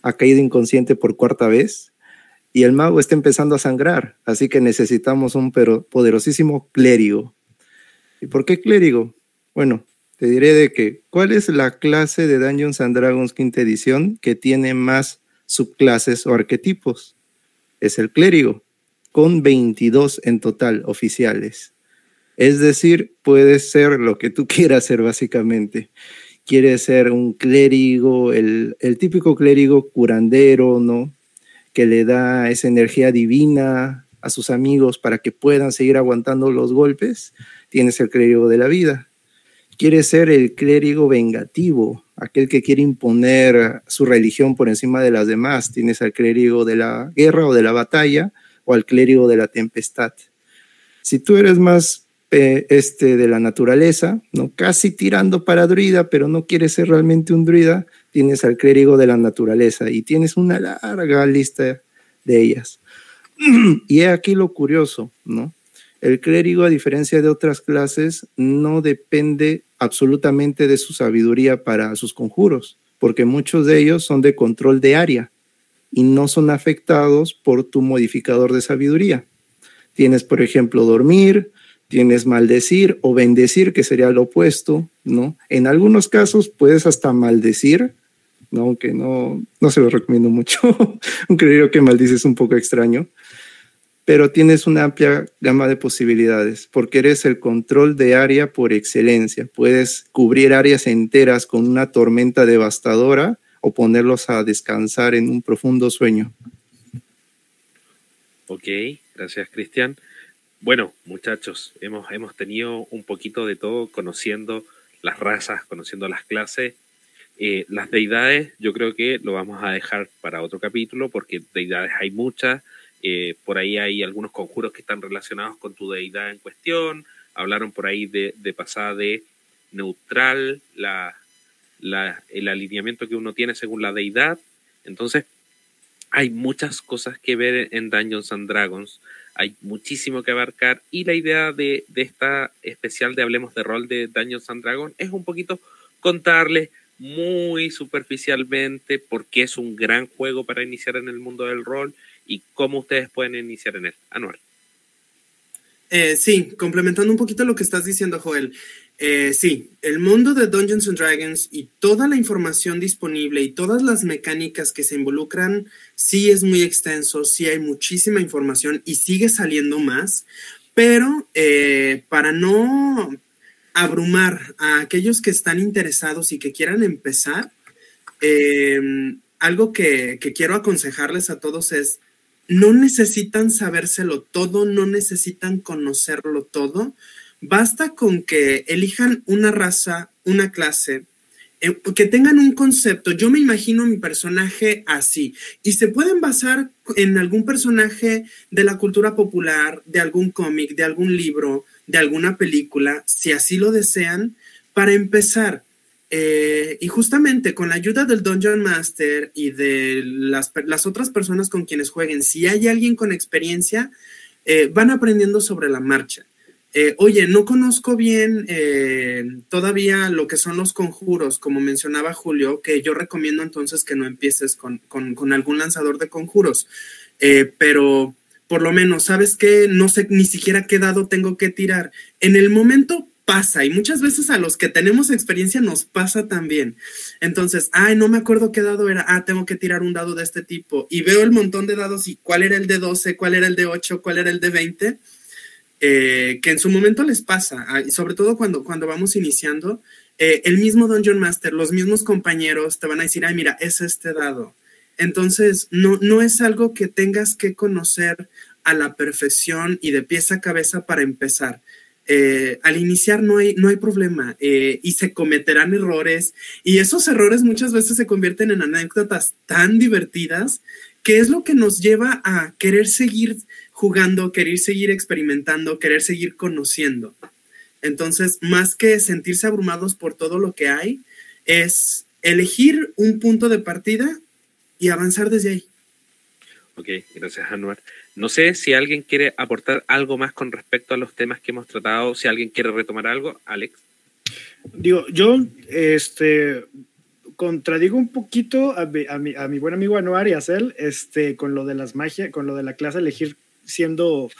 ha caído inconsciente por cuarta vez y el mago está empezando a sangrar, así que necesitamos un pero poderosísimo clérigo. ¿Y por qué clérigo? Bueno, te diré de que, ¿cuál es la clase de Dungeons and Dragons quinta edición que tiene más subclases o arquetipos? Es el clérigo, con 22 en total oficiales. Es decir, puedes ser lo que tú quieras ser básicamente. Quieres ser un clérigo, el, el típico clérigo curandero, ¿no? Que le da esa energía divina a sus amigos para que puedan seguir aguantando los golpes. Tienes el clérigo de la vida quiere ser el clérigo vengativo, aquel que quiere imponer su religión por encima de las demás. Tienes al clérigo de la guerra o de la batalla o al clérigo de la tempestad. Si tú eres más eh, este, de la naturaleza, ¿no? casi tirando para druida, pero no quieres ser realmente un druida, tienes al clérigo de la naturaleza y tienes una larga lista de ellas. y aquí lo curioso, ¿no? El clérigo, a diferencia de otras clases, no depende absolutamente de su sabiduría para sus conjuros, porque muchos de ellos son de control de área y no son afectados por tu modificador de sabiduría. Tienes, por ejemplo, dormir, tienes maldecir o bendecir, que sería lo opuesto, ¿no? En algunos casos puedes hasta maldecir, ¿no? aunque no, no se lo recomiendo mucho. un clérigo que maldice es un poco extraño pero tienes una amplia gama de posibilidades porque eres el control de área por excelencia. Puedes cubrir áreas enteras con una tormenta devastadora o ponerlos a descansar en un profundo sueño. Ok, gracias Cristian. Bueno, muchachos, hemos, hemos tenido un poquito de todo conociendo las razas, conociendo las clases. Eh, las deidades, yo creo que lo vamos a dejar para otro capítulo porque deidades hay muchas eh, por ahí hay algunos conjuros que están relacionados con tu deidad en cuestión. Hablaron por ahí de, pasada de neutral, la, el alineamiento que uno tiene según la deidad. Entonces, hay muchas cosas que ver en Dungeons and Dragons. Hay muchísimo que abarcar. Y la idea de, de esta especial de Hablemos de Rol de Dungeons and es un poquito contarles muy superficialmente por qué es un gran juego para iniciar en el mundo del rol y cómo ustedes pueden iniciar en él. Anual. Eh, sí, complementando un poquito lo que estás diciendo, Joel. Eh, sí, el mundo de Dungeons and Dragons y toda la información disponible y todas las mecánicas que se involucran, sí es muy extenso, sí hay muchísima información y sigue saliendo más, pero eh, para no abrumar a aquellos que están interesados y que quieran empezar, em, algo que, que quiero aconsejarles a todos es, no necesitan sabérselo todo, no necesitan conocerlo todo, basta con que elijan una raza, una clase, eh, que tengan un concepto. Yo me imagino mi personaje así y se pueden basar en algún personaje de la cultura popular, de algún cómic, de algún libro, de alguna película, si así lo desean, para empezar. Eh, y justamente con la ayuda del Dungeon Master y de las, otras personas con quienes jueguen, si hay alguien con experiencia, eh, van aprendiendo sobre la marcha. Eh, oye, no conozco bien eh, todavía lo que son los conjuros, como mencionaba Julio, que yo recomiendo entonces que no empieces con, algún lanzador de conjuros, eh, pero por lo menos, ¿sabes qué? No sé ni siquiera qué dado tengo que tirar. En el momento pasa y muchas veces a los que tenemos experiencia nos pasa también. Entonces, ay, no me acuerdo qué dado era, ah, tengo que tirar un dado de este tipo y veo el montón de dados y cuál era el de 12, cuál era el de 8, cuál era el de 20 eh, que en su momento les pasa, ah, sobre todo cuando, cuando vamos iniciando, eh, el mismo Dungeon Master, los mismos compañeros te van a decir, ay, mira, es este dado. Entonces, no, no es algo que tengas que conocer a la perfección y de pieza a cabeza para empezar. Eh, al iniciar no hay, no hay problema y se cometerán errores y esos errores muchas veces se convierten en anécdotas tan divertidas que es lo que nos lleva a querer seguir jugando, querer seguir experimentando, querer seguir conociendo. Entonces, más que sentirse abrumados por todo lo que hay, es elegir un punto de partida y avanzar desde ahí. Ok, gracias Anuar. No sé si alguien quiere aportar algo más con respecto a los temas que hemos tratado, si alguien quiere retomar algo, Alex. Digo, yo este, contradigo un poquito a mi, a mi, buen amigo Anuar y a Cel, este, con lo de las magias, con lo de la clase elegir siendo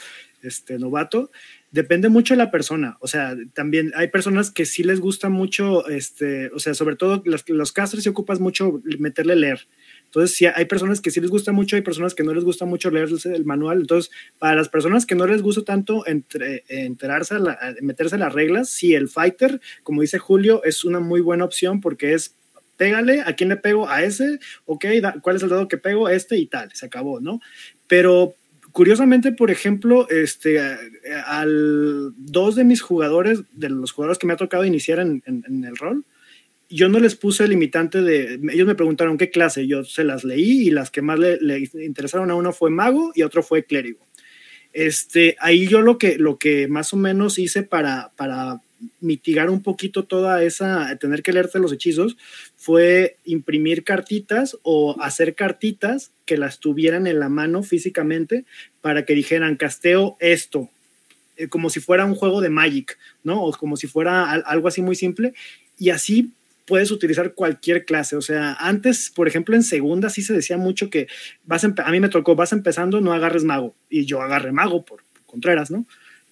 este, novato, depende mucho de la persona. O sea, también hay personas que sí les gusta mucho, este, o sea, sobre todo los, los casters se ocupas mucho meterle leer. Entonces, sí, hay personas que sí les gusta mucho, hay personas que no les gusta mucho leer el manual. Entonces, para las personas que no les gusta tanto entre, enterarse, meterse a las reglas, sí, el fighter, como dice Julio, es una muy buena opción porque es pégale, ¿a quién le pego? A ese, ok, ¿cuál es el dado que pego? Este y tal, se acabó, ¿no? Pero Curiosamente, por ejemplo, este, al dos de mis jugadores, de los jugadores que me ha tocado iniciar en, el rol, yo no les puse limitante de, ellos me preguntaron qué clase, yo se las leí y las que más le, le interesaron a uno fue mago y otro fue clérigo. Este, ahí yo lo que, lo que más o menos hice para, para mitigar un poquito toda esa, tener que leerte los hechizos, fue imprimir cartitas o hacer cartitas que las tuvieran en la mano físicamente para que dijeran, casteo esto, eh, como si fuera un juego de Magic, ¿no? O como si fuera algo así muy simple. Y así puedes utilizar cualquier clase. O sea, antes, por ejemplo, en segunda sí se decía mucho que vas a, mí me tocó, vas empezando, no agarres mago. Y yo agarré mago por Contreras, ¿no?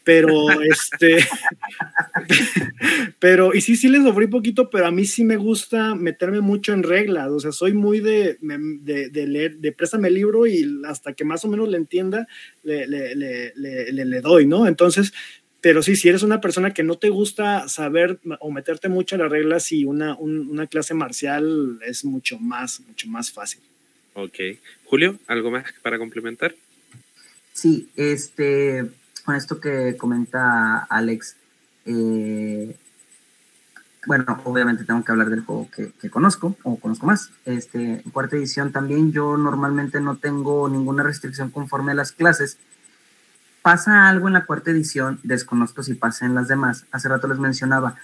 Pero este, pero, y sí, sí les sufrí poquito, pero a mí sí me gusta meterme mucho en reglas, o sea, soy muy de, de, leer, de préstame el libro y hasta que más o menos le entienda, le, le, le, le, doy, ¿no? Entonces, pero sí, si eres una persona que no te gusta saber o meterte mucho en las reglas y una, una clase marcial es mucho más, mucho más fácil. Ok. Julio, ¿algo más para complementar? Sí, este, con esto que comenta Alex, eh, bueno, obviamente tengo que hablar del juego que, conozco o conozco más. Este, en cuarta edición también yo normalmente no tengo ninguna restricción conforme a las clases. Pasa algo en la cuarta edición, desconozco si pasa en las demás. Hace rato les mencionaba,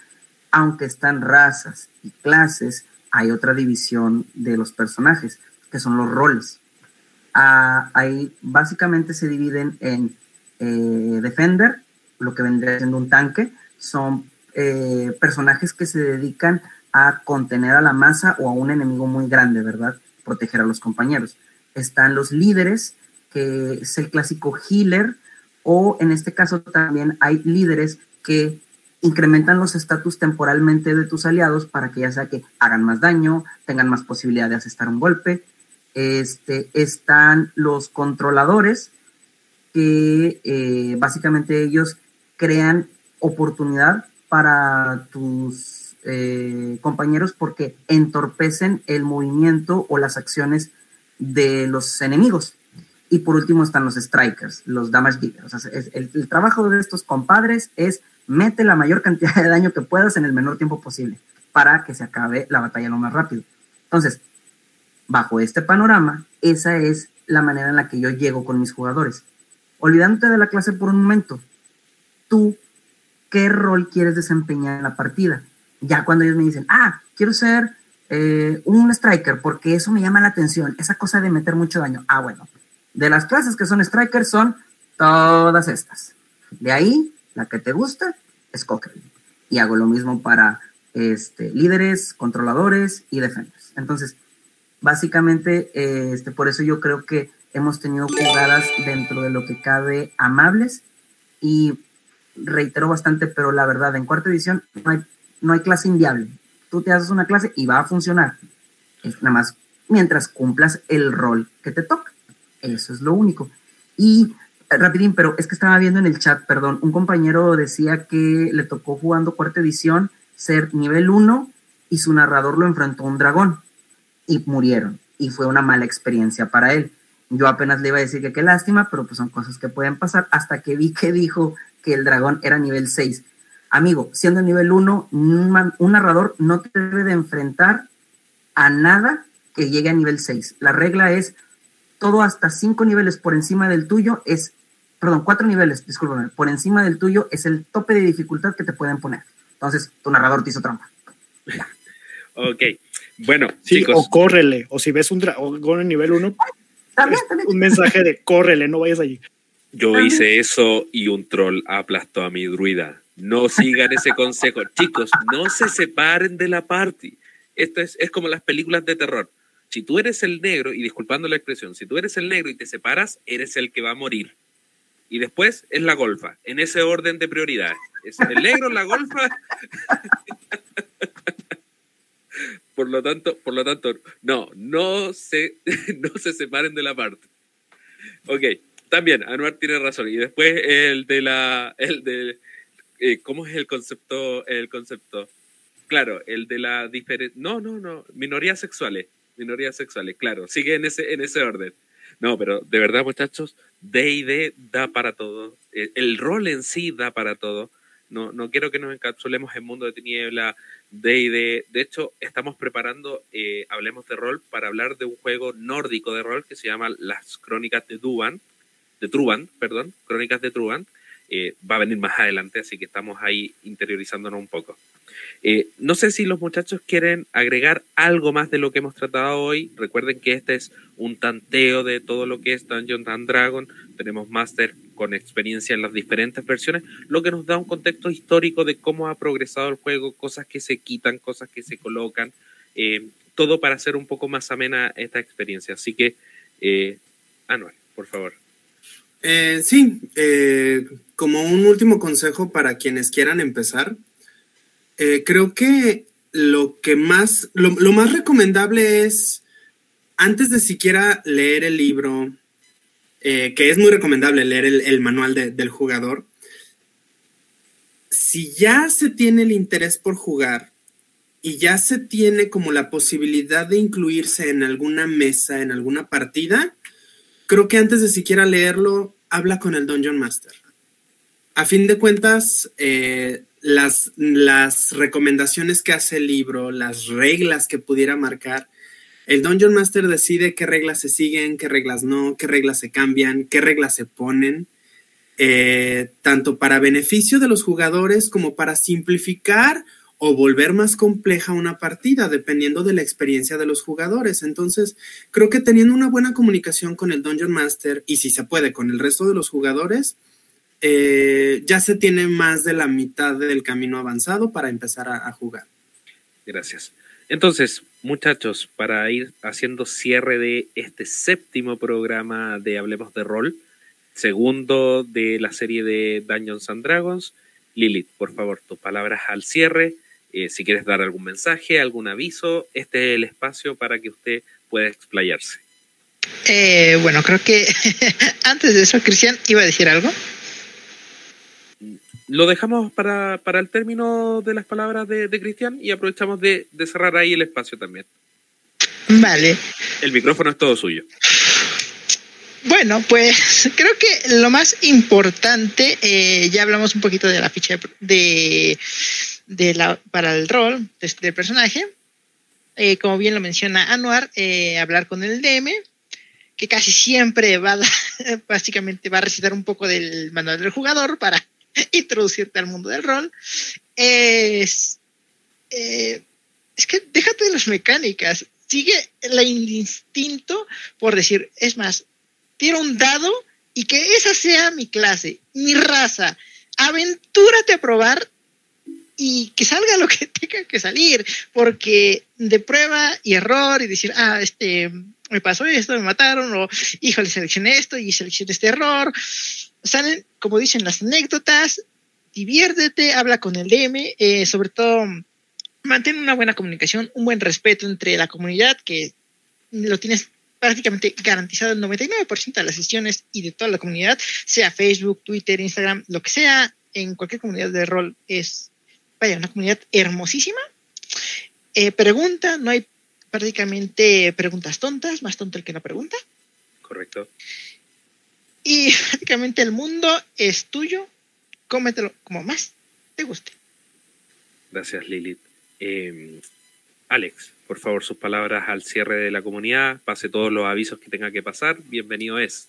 aunque están razas y clases, hay otra división de los personajes, que son los roles. Ah, ahí básicamente se dividen en eh, Defender, lo que vendría siendo un tanque, son eh, personajes que se dedican a contener a la masa o a un enemigo muy grande, ¿verdad? Proteger a los compañeros. Están los líderes, que es el clásico healer, o en este caso también hay líderes que incrementan los estatus temporalmente de tus aliados para que ya sea que hagan más daño, tengan más posibilidad de asestar un golpe. Este, están los controladores, que eh, básicamente ellos crean oportunidad para tus eh, compañeros porque entorpecen el movimiento o las acciones de los enemigos. Y por último están los strikers, los damage dealers. El, el, trabajo de estos compadres es mete la mayor cantidad de daño que puedas en el menor tiempo posible para que se acabe la batalla lo más rápido. Entonces, bajo este panorama, esa es la manera en la que yo llego con mis jugadores. Olvidándote de la clase por un momento, tú, ¿qué rol quieres desempeñar en la partida? Ya cuando ellos me dicen, ah, quiero ser eh, un striker porque eso me llama la atención, esa cosa de meter mucho daño. Ah, bueno, de las clases que son strikers son todas estas. De ahí, la que te gusta, escógela. Y hago lo mismo para este, líderes, controladores y defenders. Entonces, básicamente, este, por eso yo creo que hemos tenido jugadas dentro de lo que cabe amables y reitero bastante, pero la verdad, en cuarta edición no hay, no hay clase inviable. Tú te haces una clase y va a funcionar. Es nada más mientras cumplas el rol que te toca. Eso es lo único. Y rapidín, pero es que estaba viendo en el chat, perdón, un compañero decía que le tocó jugando cuarta edición ser nivel 1 y su narrador lo enfrentó a un dragón y murieron. Y fue una mala experiencia para él. Yo apenas le iba a decir que qué lástima, pero pues son cosas que pueden pasar hasta que vi que dijo que el dragón era nivel 6. Amigo, siendo nivel 1, un, un narrador no te debe de enfrentar a nada que llegue a nivel 6. La regla es todo hasta 5 niveles por encima del tuyo es, perdón, 4 niveles, discúlpame, por encima del tuyo es el tope de dificultad que te pueden poner. Entonces, tu narrador te hizo trampa. ok. Bueno, sí, o córrele, o si ves un dragón en nivel 1, un mensaje de córrele, no vayas allí. Yo hice eso y un troll aplastó a mi druida. No sigan ese consejo. Chicos, no se separen de la party. Esto es, es como las películas de terror. Si tú eres el negro, y disculpando la expresión, si tú eres el negro y te separas, eres el que va a morir. Y después es la golfa, en ese orden de prioridades. Es el negro, la golfa. por lo tanto, por lo tanto, no, no se, no se separen de la parte. Ok, también, Anuar tiene razón. Y después el de la, el de, eh, ¿cómo es el concepto? El concepto, claro, el de la diferencia, no, no, no, minorías sexuales minorías sexuales, claro, sigue en ese, en ese orden. No, pero de verdad, muchachos, D&D da para todo. El, rol en sí da para todo. No, no quiero que nos encapsulemos en Mundo de Tiniebla, D&D. De hecho, estamos preparando, eh, hablemos de rol, para hablar de un juego nórdico de rol que se llama Las Crónicas de Duban, de Truban, perdón, Crónicas de Truban. Eh, va a venir más adelante, así que estamos ahí interiorizándonos un poco. Eh, no sé si los muchachos quieren agregar algo más de lo que hemos tratado hoy. Recuerden que este es un tanteo de todo lo que es Dungeon and Dragon. Tenemos máster con experiencia en las diferentes versiones, lo que nos da un contexto histórico de cómo ha progresado el juego, cosas que se quitan, cosas que se colocan, eh, todo para hacer un poco más amena esta experiencia. Así que, eh, por favor. sí, como un último consejo para quienes quieran empezar, eh, creo que lo que más, lo, más recomendable es, antes de siquiera leer el libro, eh, que es muy recomendable leer el, manual del jugador, si ya se tiene el interés por jugar y ya se tiene como la posibilidad de incluirse en alguna mesa, en alguna partida, creo que antes de siquiera leerlo, habla con el Dungeon Master. A fin de cuentas, eh, las, recomendaciones que hace el libro, las reglas que pudiera marcar, el Dungeon Master decide qué reglas se siguen, qué reglas no, qué reglas se cambian, qué reglas se ponen, eh, tanto para beneficio de los jugadores como para simplificar o volver más compleja una partida, dependiendo de la experiencia de los jugadores. Entonces, creo que teniendo una buena comunicación con el Dungeon Master y si se puede con el resto de los jugadores, eh, ya se tiene más de la mitad del camino avanzado para empezar a, jugar. Gracias. Entonces, muchachos, para ir haciendo cierre de este séptimo programa de Hablemos de Rol, segundo de la serie de Dungeons and Dragons, Lilith, por favor, tus palabras al cierre. Eh, si quieres dar algún mensaje, algún aviso, este es el espacio para que usted pueda explayarse. Eh, bueno, creo que antes de eso, Cristian, iba a decir algo. Lo dejamos para, para, el término de las palabras de, de Cristian y aprovechamos de, de, cerrar ahí el espacio también. Vale. El micrófono es todo suyo. Bueno, pues creo que lo más importante, eh, ya hablamos un poquito de la ficha de, de la, para el rol de, del personaje. Eh, como bien lo menciona Anuar, eh, hablar con el DM, que casi siempre va a, básicamente va a recitar un poco del manual del jugador para introducirte al mundo del rol. Es, eh, es que déjate de las mecánicas, sigue el instinto por decir, es más, tiro un dado y que esa sea mi clase, mi raza. Aventúrate a probar y que salga lo que tenga que salir, porque de prueba y error y decir, ah, este, me pasó esto, me mataron, o híjole, seleccioné esto y seleccioné este error. Salen, como dicen, las anécdotas, diviértete, habla con el DM, eh, sobre todo mantén una buena comunicación, un buen respeto entre la comunidad, que lo tienes prácticamente garantizado el 99% de las sesiones y de toda la comunidad, sea Facebook, Twitter, Instagram, lo que sea, en cualquier comunidad de rol es, vaya, una comunidad hermosísima. Eh, pregunta, no hay prácticamente preguntas tontas, más tonto el que no pregunta. Correcto. Y prácticamente el mundo es tuyo, cómetelo como más te guste. Gracias, Lilith. Eh, Alex, por favor, sus palabras al cierre de la comunidad, pase todos los avisos que tenga que pasar, bienvenido es.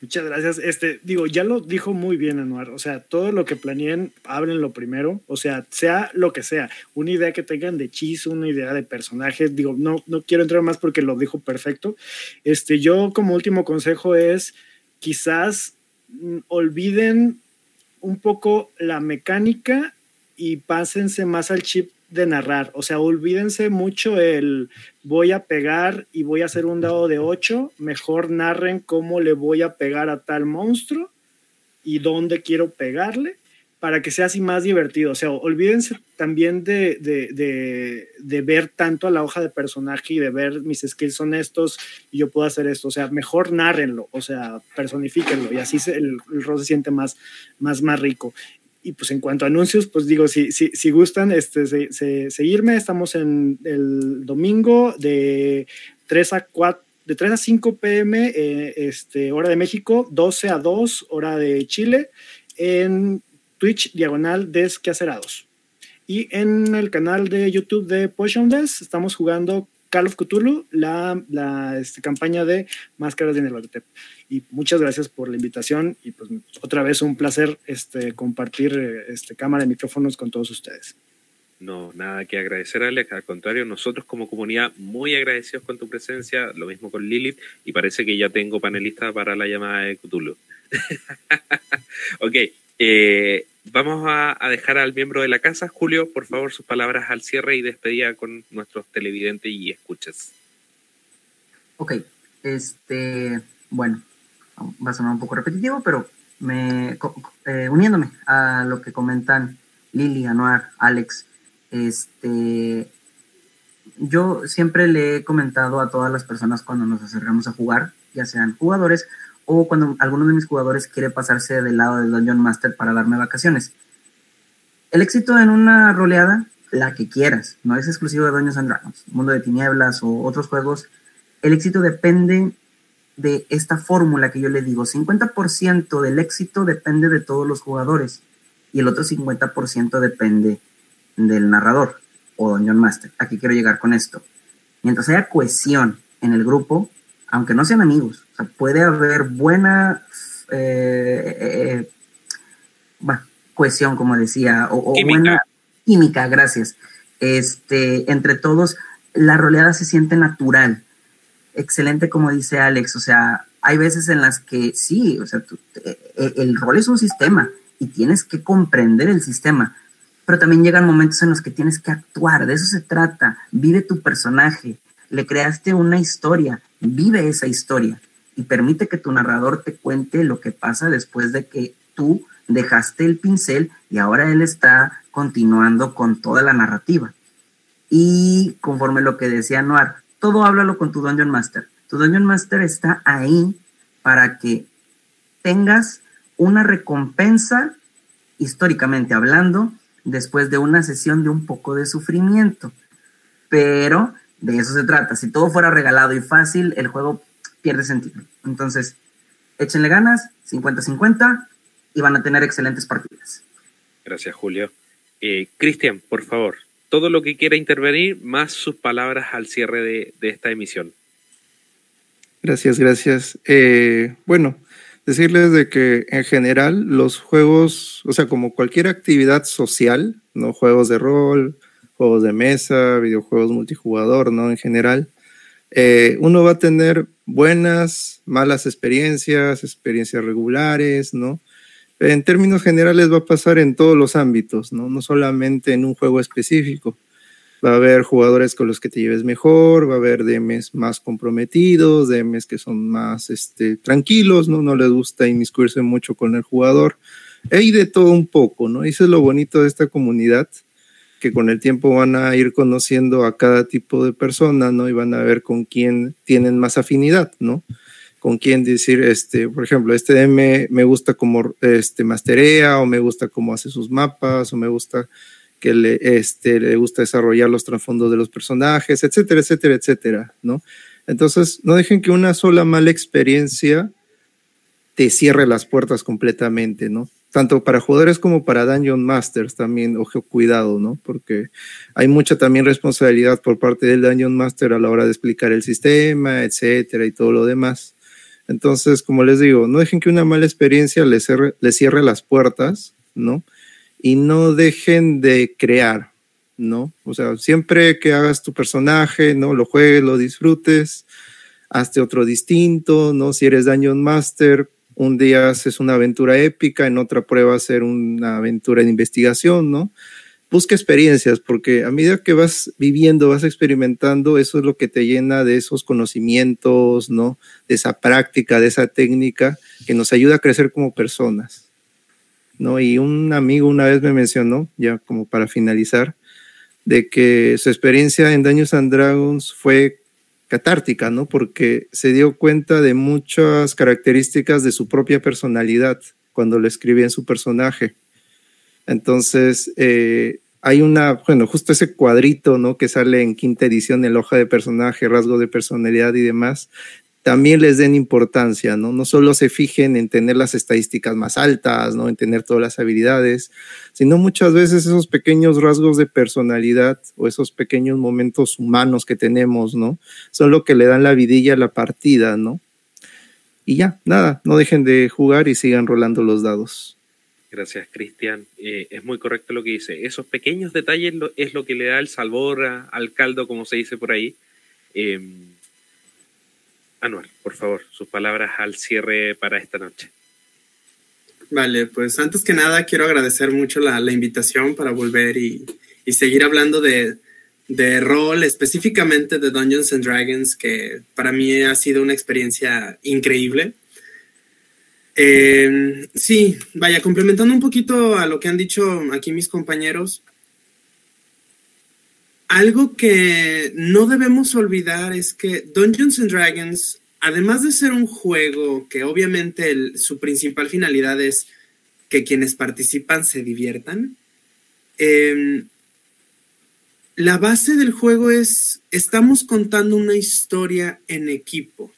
Muchas gracias. Este, digo, ya lo dijo muy bien Anuar. O sea, todo lo que planeen, lo primero. O sea, sea lo que sea. Una idea que tengan de hechizo, una idea de personajes. Digo, no, no quiero entrar más porque lo dijo perfecto. Este, yo como último consejo es quizás mm, olviden un poco la mecánica y pásense más al chip de narrar. O sea, olvídense mucho el voy a pegar y voy a hacer un dado de 8. Mejor narren cómo le voy a pegar a tal monstruo y dónde quiero pegarle para que sea así más divertido. O sea, olvídense también de, de, de, ver tanto a la hoja de personaje y de ver mis skills son estos y yo puedo hacer esto. O sea, mejor narrenlo, o sea, personifíquenlo y así el, el rol se siente más, más, más rico. Y pues en cuanto a anuncios, pues digo, si, si, si gustan este, seguirme, estamos en el domingo de 3 a 4 de 3 a 5 pm, eh, este, hora de México, 12 a 2, hora de Chile, en Twitch diagonal Desquacerados. Y en el canal de YouTube de Potionless estamos jugando Call of Cthulhu, la, la este, campaña de Máscaras de Nervatep. Y muchas gracias por la invitación y pues otra vez un placer este, compartir este, cámara y micrófonos con todos ustedes. No, nada que agradecer, Alex. Al contrario, nosotros como comunidad muy agradecidos con tu presencia, lo mismo con Lilith, y parece que ya tengo panelista para la llamada de Cthulhu. ok, eh, vamos a, dejar al miembro de la casa, Julio, por favor, sus palabras al cierre y despedida con nuestros televidentes y escuchas. Ok, este, bueno, va a sonar un poco repetitivo, pero me, eh, uniéndome a lo que comentan Lili, Anuar, Alex, este, yo siempre le he comentado a todas las personas cuando nos acercamos a jugar, ya sean jugadores o cuando alguno de mis jugadores quiere pasarse del lado del Dungeon Master para darme vacaciones. El éxito en una roleada, la que quieras, no es exclusivo de Dungeons and Dragons, Mundo de Tinieblas o otros juegos, el éxito depende de esta fórmula que yo le digo. 50% del éxito depende de todos los jugadores y el otro 50% depende del narrador o Dungeon Master. Aquí quiero llegar con esto. Mientras haya cohesión en el grupo, aunque no sean amigos, puede haber buena eh, eh, eh, cohesión, como decía, o, o buena química, gracias. Este, entre todos, la roleada se siente natural excelente como dice Alex, o sea, hay veces en las que sí, o sea, eh, el rol es un sistema y tienes que comprender el sistema, pero también llegan momentos en los que tienes que actuar, de eso se trata, vive tu personaje, le creaste una historia, vive esa historia y permite que tu narrador te cuente lo que pasa después de que tú dejaste el pincel y ahora él está continuando con toda la narrativa. Y conforme lo que decía Noir, todo háblalo con tu Dungeon Master. Tu Dungeon Master está ahí para que tengas una recompensa históricamente hablando, después de una sesión de un poco de sufrimiento. Pero de eso se trata. Si todo fuera regalado y fácil, el juego pierde sentido. Entonces, échenle ganas, 50-50, y van a tener excelentes partidas. Gracias, Julio. Eh, Cristian, por favor, todo lo que quiera intervenir, más sus palabras al cierre de, esta emisión. Gracias, gracias. Eh, bueno, decirles de que en general los juegos, o sea, como cualquier actividad social, no juegos de rol, juegos de mesa, videojuegos multijugador, ¿no? En general, eh, uno va a tener buenas, malas experiencias, experiencias regulares, ¿no? En términos generales va a pasar en todos los ámbitos, ¿no? No solamente en un juego específico. Va a haber jugadores con los que te lleves mejor, va a haber DMs más comprometidos, DMs que son más este, tranquilos, ¿no? No les gusta inmiscuirse mucho con el jugador. Hay de todo un poco, ¿no? Eso es lo bonito de esta comunidad, que con el tiempo van a ir conociendo a cada tipo de persona, ¿no? Y van a ver con quién tienen más afinidad, ¿no? Con quién decir, este, por ejemplo, este DM me gusta como este, masterea, o me gusta cómo hace sus mapas, o me gusta que le, este, le gusta desarrollar los trasfondos de los personajes, etcétera, etcétera, etcétera, ¿no? Entonces, no dejen que una sola mala experiencia te cierre las puertas completamente, ¿no? Tanto para jugadores como para Dungeon Masters también, ojo, cuidado, ¿no? Porque hay mucha también responsabilidad por parte del Dungeon Master a la hora de explicar el sistema, etcétera, y todo lo demás. Entonces, como les digo, no dejen que una mala experiencia les cierre, les cierre las puertas, ¿no? Y no dejen de crear, ¿no? O sea, siempre que hagas tu personaje, ¿no? Lo juegues, lo disfrutes, hazte otro distinto, ¿no? Si eres Dungeon Master, un día haces una aventura épica, en otra prueba hacer una aventura de investigación, ¿no? Busca experiencias, porque a medida que vas viviendo, vas experimentando, eso es lo que te llena de esos conocimientos, ¿no? De esa práctica, de esa técnica que nos ayuda a crecer como personas, ¿no? Y un amigo una vez me mencionó, ya como para finalizar, de que su experiencia en Daños and Dragons fue catártica, ¿no? Porque se dio cuenta de muchas características de su propia personalidad cuando le escribía en su personaje. Entonces, eh, hay una, bueno, justo ese cuadrito, ¿no? Que sale en quinta edición, el hoja de personaje, rasgo de personalidad y demás, también les den importancia, ¿no? No solo se fijen en tener las estadísticas más altas, ¿no? En tener todas las habilidades, sino muchas veces esos pequeños rasgos de personalidad o esos pequeños momentos humanos que tenemos, ¿no? Son lo que le dan la vidilla a la partida, ¿no? Y ya, nada, no dejen de jugar y sigan rolando los dados. Gracias, Cristian. Eh, es muy correcto lo que dice. Esos pequeños detalles es lo que le da el sabor al caldo, como se dice por ahí. Eh, Anual, por favor, sus palabras al cierre para esta noche. Vale, pues antes que nada quiero agradecer mucho la, invitación para volver y, seguir hablando de, rol, específicamente de Dungeons and Dragons, que para mí ha sido una experiencia increíble. Eh, sí, vaya, complementando un poquito a lo que han dicho aquí mis compañeros, algo que no debemos olvidar es que Dungeons and Dragons, además de ser un juego que obviamente su principal finalidad es que quienes participan se diviertan, em, la base del juego es, estamos contando una historia en equipo.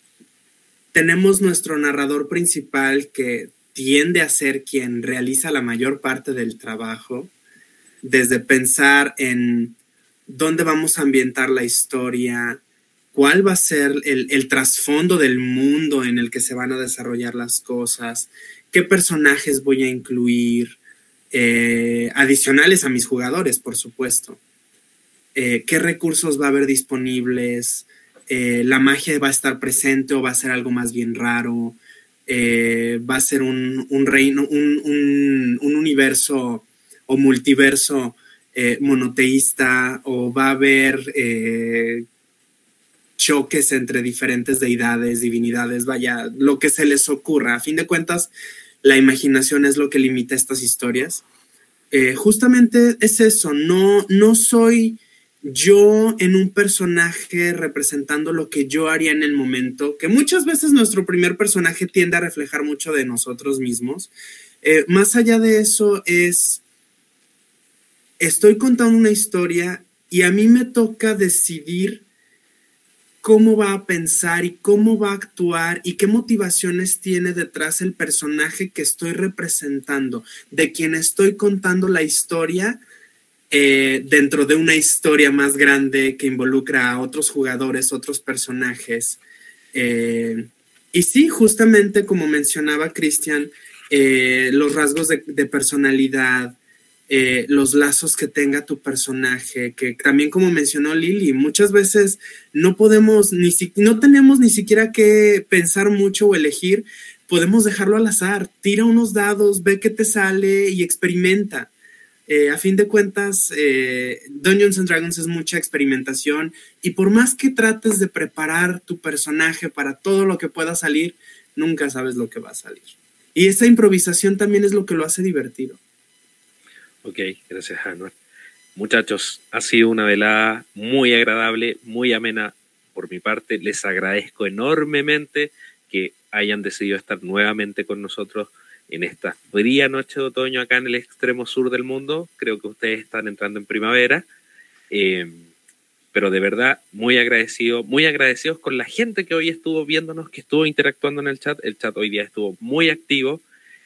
Tenemos nuestro narrador principal que tiende a ser quien realiza la mayor parte del trabajo, desde pensar en dónde vamos a ambientar la historia, cuál va a ser el, trasfondo del mundo en el que se van a desarrollar las cosas, qué personajes voy a incluir, eh, adicionales a mis jugadores, por supuesto, eh, qué recursos va a haber disponibles, eh, la magia va a estar presente o va a ser algo más bien raro, va a ser un, reino, un, un universo o multiverso eh, monoteísta o va a haber eh, choques entre diferentes deidades, divinidades, vaya, lo que se les ocurra. A fin de cuentas, la imaginación es lo que limita estas historias. Eh, justamente es eso, no, no soy yo en un personaje representando lo que yo haría en el momento, que muchas veces nuestro primer personaje tiende a reflejar mucho de nosotros mismos. Más allá de eso es, estoy contando una historia y a mí me toca decidir cómo va a pensar y cómo va a actuar y qué motivaciones tiene detrás el personaje que estoy representando, de quien estoy contando la historia eh, dentro de una historia más grande que involucra a otros jugadores, otros personajes. Eh, y sí, justamente como mencionaba Cristian, eh, los rasgos de, de personalidad, eh, los lazos que tenga tu personaje, que también como mencionó Lili, muchas veces no podemos, ni si, no tenemos ni siquiera que pensar mucho o elegir, podemos dejarlo al azar, tira unos dados, ve qué te sale y experimenta. Eh, a fin de cuentas, eh, Dungeons and Dragons es mucha experimentación y por más que trates de preparar tu personaje para todo lo que pueda salir, nunca sabes lo que va a salir. Y esa improvisación también es lo que lo hace divertido. Ok, gracias, Anuar. Muchachos, ha sido una velada muy agradable, muy amena por mi parte. Les agradezco enormemente que hayan decidido estar nuevamente con nosotros en esta fría noche de otoño acá en el extremo sur del mundo. Creo que ustedes están entrando en primavera. Eh, pero de verdad, muy agradecido, muy agradecidos con la gente que hoy estuvo viéndonos, que estuvo interactuando en el chat. El chat hoy día estuvo muy activo.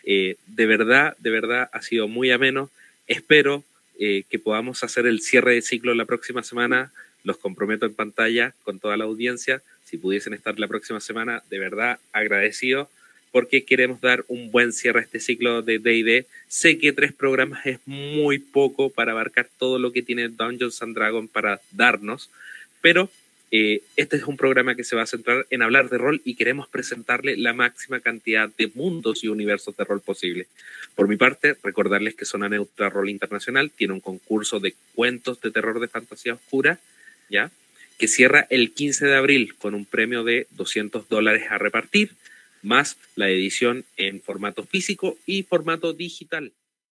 Eh, de verdad, de verdad, ha sido muy ameno. Espero eh, que podamos hacer el cierre de ciclo la próxima semana. Los comprometo en pantalla con toda la audiencia. Si pudiesen estar la próxima semana, de verdad agradecido porque queremos dar un buen cierre a este ciclo de DD. Sé que tres programas es muy poco para abarcar todo lo que tiene Dungeons and Dragons para darnos, pero eh, este es un programa que se va a centrar en hablar de rol y queremos presentarle la máxima cantidad de mundos y universos de rol posible. Por mi parte, recordarles que Zona Neutra Rol Internacional tiene un concurso de cuentos de terror de fantasía oscura, ¿ya? Que cierra el 15 de abril con un premio de 200 dólares a repartir, más la edición en formato físico y formato digital.